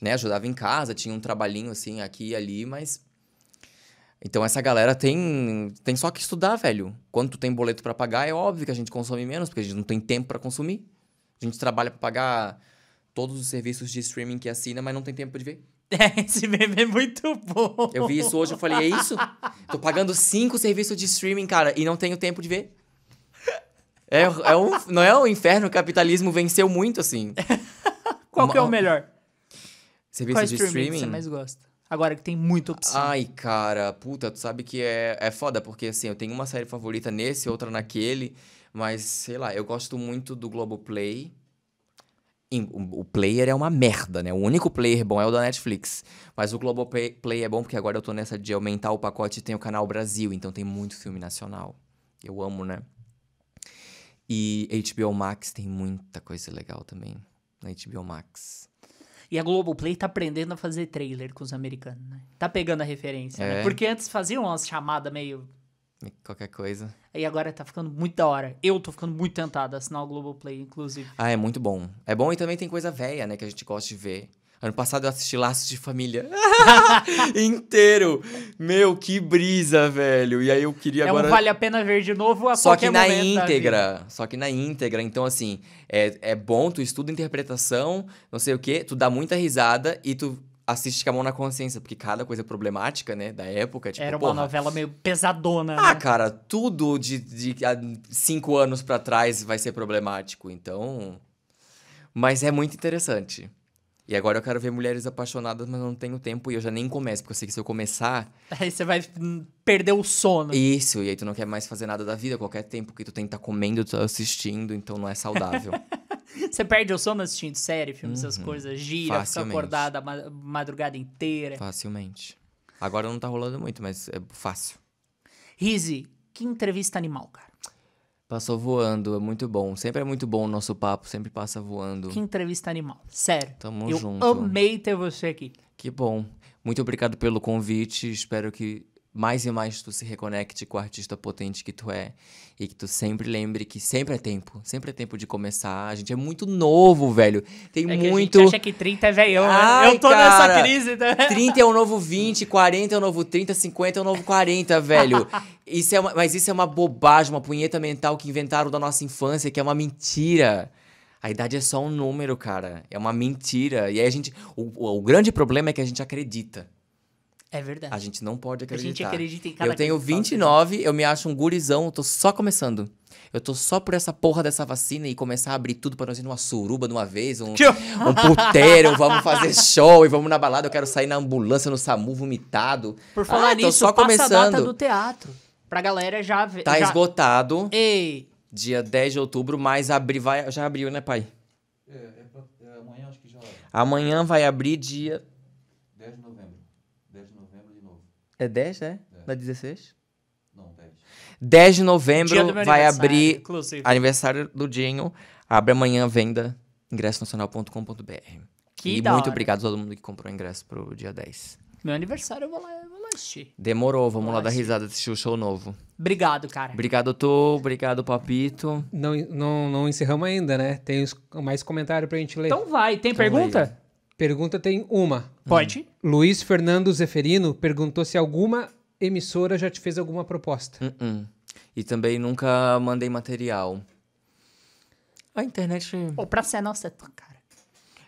Né? Ajudava em casa, tinha um trabalhinho assim aqui e ali, mas então essa galera tem tem só que estudar, velho. Quando tu tem boleto pra pagar, é óbvio que a gente consome menos, porque a gente não tem tempo pra consumir. A gente trabalha pra pagar todos os serviços de streaming que assina, mas não tem tempo de ver. É, esse meme é muito bom. Eu vi isso hoje, eu falei, é isso? Tô pagando cinco serviços de streaming, cara, e não tenho tempo de ver. É, é um, não é o inferno, o capitalismo venceu muito, assim. Qual que é o melhor? Serviço Qual de streaming, que streaming. você mais gosta? Agora que tem muita opção. Ai, cara, puta, tu sabe que é, é foda, porque assim, eu tenho uma série favorita nesse, outra naquele, mas sei lá, eu gosto muito do Globoplay. O player é uma merda, né? O único player bom é o da Netflix. Mas o Globoplay Play é bom porque agora eu tô nessa de aumentar o pacote e tem o canal Brasil, então tem muito filme nacional. Eu amo, né? E HBO Max tem muita coisa legal também. Na HBO Max. E a Globoplay tá aprendendo a fazer trailer com os americanos, né? Tá pegando a referência, né? É. Porque antes faziam umas chamadas meio... Qualquer coisa. E agora tá ficando muito da hora. Eu tô ficando muito tentado a assinar o Globoplay, inclusive. Ah, é muito bom. É bom e também tem coisa velha, né, que a gente gosta de ver. Ano passado eu assisti Laços de Família inteiro. Meu, que brisa, velho. E aí eu queria É agora. um vale a pena ver de novo a Só que na íntegra. Só que na íntegra. Então, assim, é, é bom, tu estuda interpretação, não sei o quê, tu dá muita risada e tu assiste com a mão na consciência, porque cada coisa problemática, né, da época, tipo, Era uma porra, novela meio pesadona, Ah, né? cara, tudo de, de cinco anos pra trás vai ser problemático, então. Mas é muito interessante. E agora eu quero ver mulheres apaixonadas, mas eu não tenho tempo e eu já nem começo, porque eu sei que se eu começar, Aí você vai perder o sono. isso, e aí tu não quer mais fazer nada da vida, qualquer tempo que tu tem que estar comendo, tu tá assistindo, então não é saudável. Você perde o sono assistindo série, filme, essas coisas, gira, fica Uhum. Acordada a ma- madrugada inteira. Facilmente. Agora não tá rolando muito, mas é fácil. Rizzy, que entrevista animal, cara. Passou voando, é muito bom. Sempre é muito bom o nosso papo, sempre passa voando. Que entrevista animal. Sério. Tamo eu junto. amei ter você aqui. Que bom. Muito obrigado pelo convite. Espero que mais e mais tu se reconecte com o artista potente que tu é. E que tu sempre lembre que sempre é tempo. Sempre é tempo de começar. A gente é muito novo, velho. Tem É que muito. a gente acha que 30 é veião, né? Ai, Eu tô cara. nessa crise. Né? 30 é o novo 20, 40 é o novo 30, 50 é o novo 40, velho. Isso é uma- mas isso é uma bobagem, uma punheta mental que inventaram da nossa infância, que é uma mentira. A idade é só um número, cara. É uma mentira. E aí a gente. O- o grande problema é que a gente acredita. É verdade. A gente não pode A acreditar. gente acredita em cada Eu tenho coisa que fala. 29, eu me acho um gurizão, eu tô só começando. Eu tô só por essa porra dessa vacina e começar a abrir tudo pra nós ir numa suruba de uma vez, um, Tio. um puteiro, vamos fazer show e vamos na balada. Eu quero sair na ambulância, no SAMU, vomitado. Por falar Ah, tô nisso, só passa a data começando. do teatro. Pra galera já ver. Tá já... esgotado, Ei, dia 10 de outubro, mas abri, vai, já abriu, né, pai? É, é pra, é, amanhã acho que já. Amanhã vai abrir dia... 10 de novembro. 10 de novembro de novo. É 10, é? Dá 16? Não, 10. 10 de novembro vai abrir inclusive. Aniversário do Dinho. Abre amanhã a venda ingressonacional.com.br. Que e da muito hora. obrigado a todo mundo que comprou o ingresso pro dia 10. Meu aniversário eu vou lá, eu vou lá assistir. Demorou, vamos lá Nossa. dar risada, assistir o show novo. Obrigado, cara. Obrigado, Tô. Obrigado, Papito. Não, não, não encerramos ainda, né? Tem mais comentário pra gente ler. Então vai, tem Então pergunta? Pergunta tem uma. Pode. Luiz Fernando Zeferino perguntou se alguma emissora já te fez alguma proposta. Uh-uh. E também nunca mandei material. A internet. Pô, Praça é Nossa é tão cara.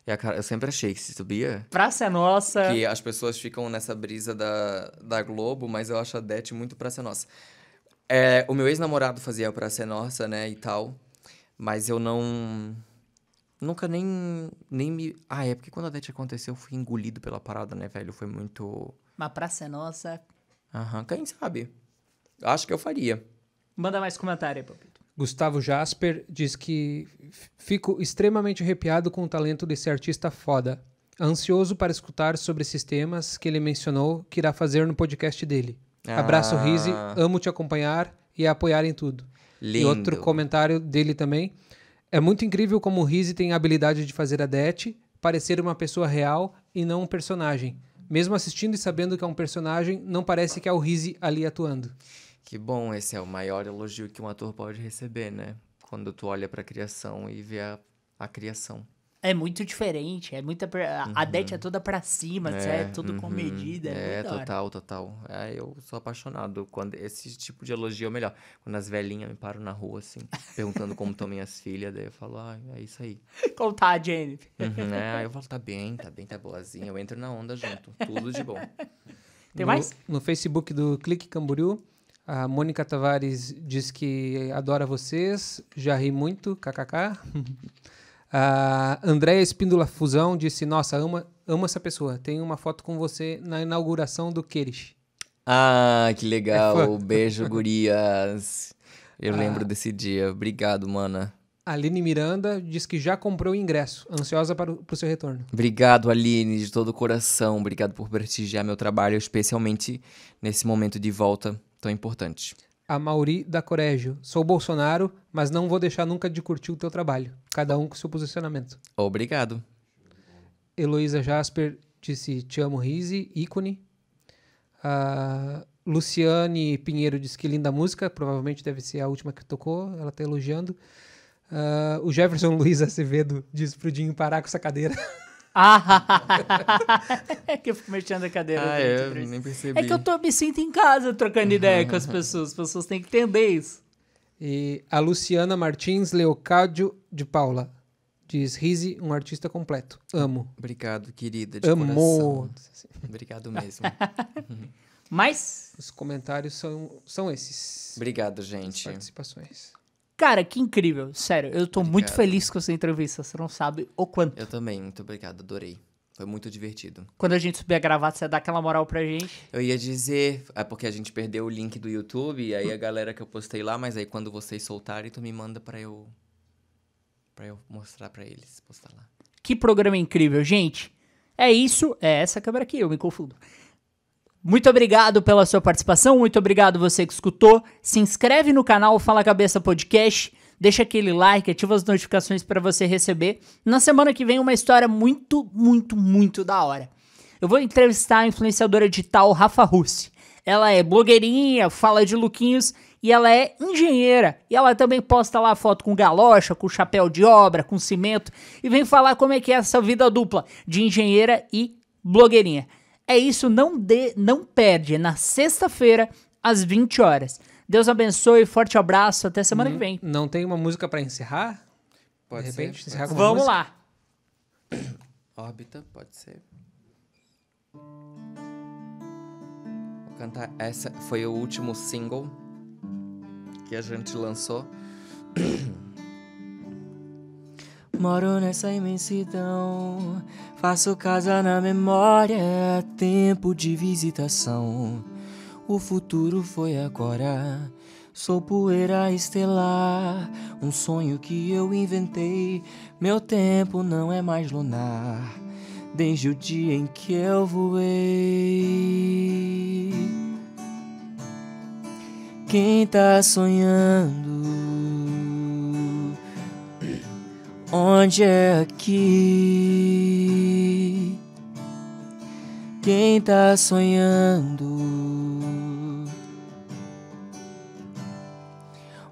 É a cara- Eu sempre achei que se subia. Praça é Nossa. Que as pessoas ficam nessa brisa da, da Globo, mas eu acho a Det muito pra ser nossa. É, o meu ex-namorado fazia pra ser nossa, né, e tal. Mas eu não. Nunca nem, nem me. Ah, é porque quando a Det aconteceu, eu fui engolido pela parada, né, velho? Foi muito. Mas Praça é Nossa. Aham, quem sabe? Acho que eu faria. Manda mais comentário aí, Papito. Gustavo Jasper diz que fico extremamente arrepiado com o talento desse artista foda. Ansioso para escutar sobre esses temas que ele mencionou que irá fazer no podcast dele. Abraço, Ah. Rizzi. Amo te acompanhar e apoiar em tudo. Lindo. E outro comentário dele também. É muito incrível como o Rizzi tem a habilidade de fazer a Det parecer uma pessoa real e não um personagem. Mesmo assistindo e sabendo que é um personagem, não parece que é o Rizzi ali atuando. Que bom, esse é o maior elogio que um ator pode receber, né? Quando tu olha pra criação e vê a, a criação. É muito diferente. É muita. per- a- A Det é toda pra cima, é, tudo uhum. com medida. É, É, total, total. É, eu sou apaixonado. Quando esse tipo de elogio é o melhor. Quando as velhinhas me param na rua, assim, perguntando como estão minhas filhas, daí eu falo, ah, é isso aí. Contar a Jennifer. Uhum, é, aí eu falo, tá bem, tá bem, tá boazinha. Eu entro na onda junto. Tudo de bom. Tem no, mais? No Facebook do Clique Camboriú, a Mônica Tavares diz que adora vocês, já ri muito, kkk. a Andréia Espíndola Fusão disse, nossa, ama, amo essa pessoa. Tem uma foto com você na inauguração do Queires. Ah, que É legal. fã. Beijo, gurias. Eu lembro desse dia. Obrigado, mana. Aline Miranda diz que já comprou o ingresso, ansiosa para o pro seu retorno. Obrigado, Aline, de todo o coração. Obrigado por prestigiar meu trabalho, especialmente nesse momento de volta tão importante. A Mauri da Corégio, sou Bolsonaro, mas não vou deixar nunca de curtir o teu trabalho. Cada um com seu posicionamento. Obrigado. Heloísa Jasper disse te amo, Rise, ícone. A Luciane Pinheiro disse que linda música, provavelmente deve ser a última que tocou, ela tá elogiando. Ah, o Jefferson Luiz Acevedo disse pro Dinho parar com essa cadeira. Ah, é que eu fico mexendo a cadeira. Ah, dele, é, nem percebi. É que eu tô, me sinto em casa trocando ideia com as pessoas. As pessoas têm que entender isso. E a Luciana Martins Leocádio de Paula diz: Rizzi, um artista completo. Amo. Obrigado, querida, de Amo. coração. Obrigado mesmo. Mas, Os comentários são, são esses. Obrigado, As gente. participações. Cara, que incrível. Sério, eu tô muito Obrigado. feliz com essa entrevista. Você não sabe o quanto. Eu também, muito obrigado, adorei. Foi muito divertido. Quando a gente subir a gravata, você dá aquela moral pra gente. Eu ia dizer, é porque a gente perdeu o link do YouTube, e aí a galera que eu postei lá, mas aí quando vocês soltarem, tu me manda pra eu. pra eu mostrar pra eles, postar lá. Que programa incrível, gente. É isso. É essa câmera aqui, eu me confundo. Muito obrigado pela sua participação, muito obrigado você que escutou. Se inscreve no canal Fala Cabeça Podcast, deixa aquele like, ativa as notificações para você receber. Na semana que vem uma história muito, muito, muito da hora. Eu vou entrevistar a influenciadora digital Rafa Russi. Ela é blogueirinha, fala de lookinhos e ela é engenheira. E ela também posta lá foto com galocha, com chapéu de obra, com cimento e vem falar como é que é essa vida dupla de engenheira e blogueirinha. É isso, não dê, não perde. É na sexta-feira, às 20 horas. Deus abençoe, forte abraço, até semana que vem. Não tem uma música pra encerrar? Pode de ser, repente, pode encerrar ser. com Vamos música? lá. Órbita, pode ser. Vou cantar essa. Foi o último single que a gente lançou. Moro nessa imensidão, faço casa na memória, tempo de visitação. O futuro foi agora. Sou poeira estelar, um sonho que eu inventei. Meu tempo não é mais lunar, desde o dia em que eu voei. Quem tá sonhando? Onde é aqui? Quem tá sonhando?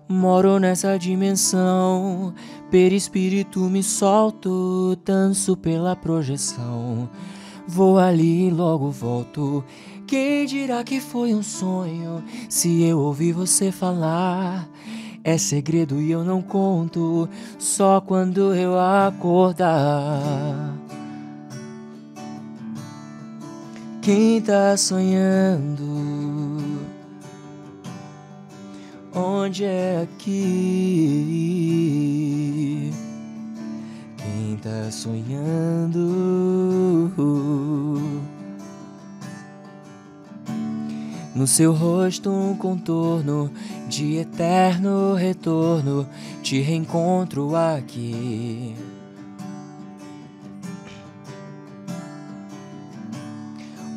Moro nessa dimensão, perispírito me solto, danço pela projeção. Vou ali e logo volto. Quem dirá que foi um sonho? Se eu ouvir você falar, é segredo e eu não conto, só quando eu acordar. Quem tá sonhando? Onde é aqui? Quem tá sonhando? No seu rosto um contorno de eterno retorno, te reencontro aqui.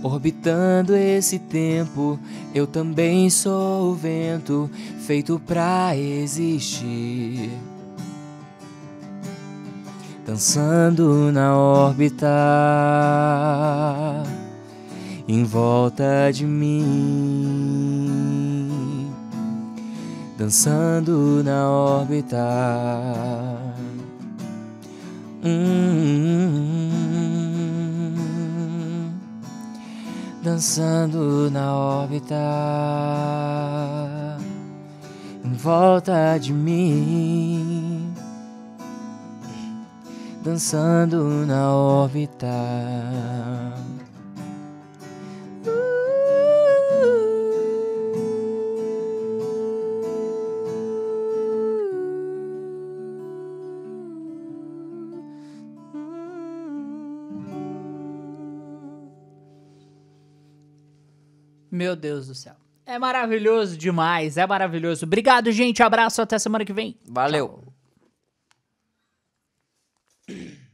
Orbitando esse tempo, eu também sou o vento feito pra existir. Dançando na órbita, em volta de mim. Dançando na órbita. Hum, dançando na órbita em volta de mim, dançando na órbita. Meu Deus do céu. É maravilhoso demais, é maravilhoso. Obrigado, gente. Abraço, até semana que vem. Valeu. Tchau.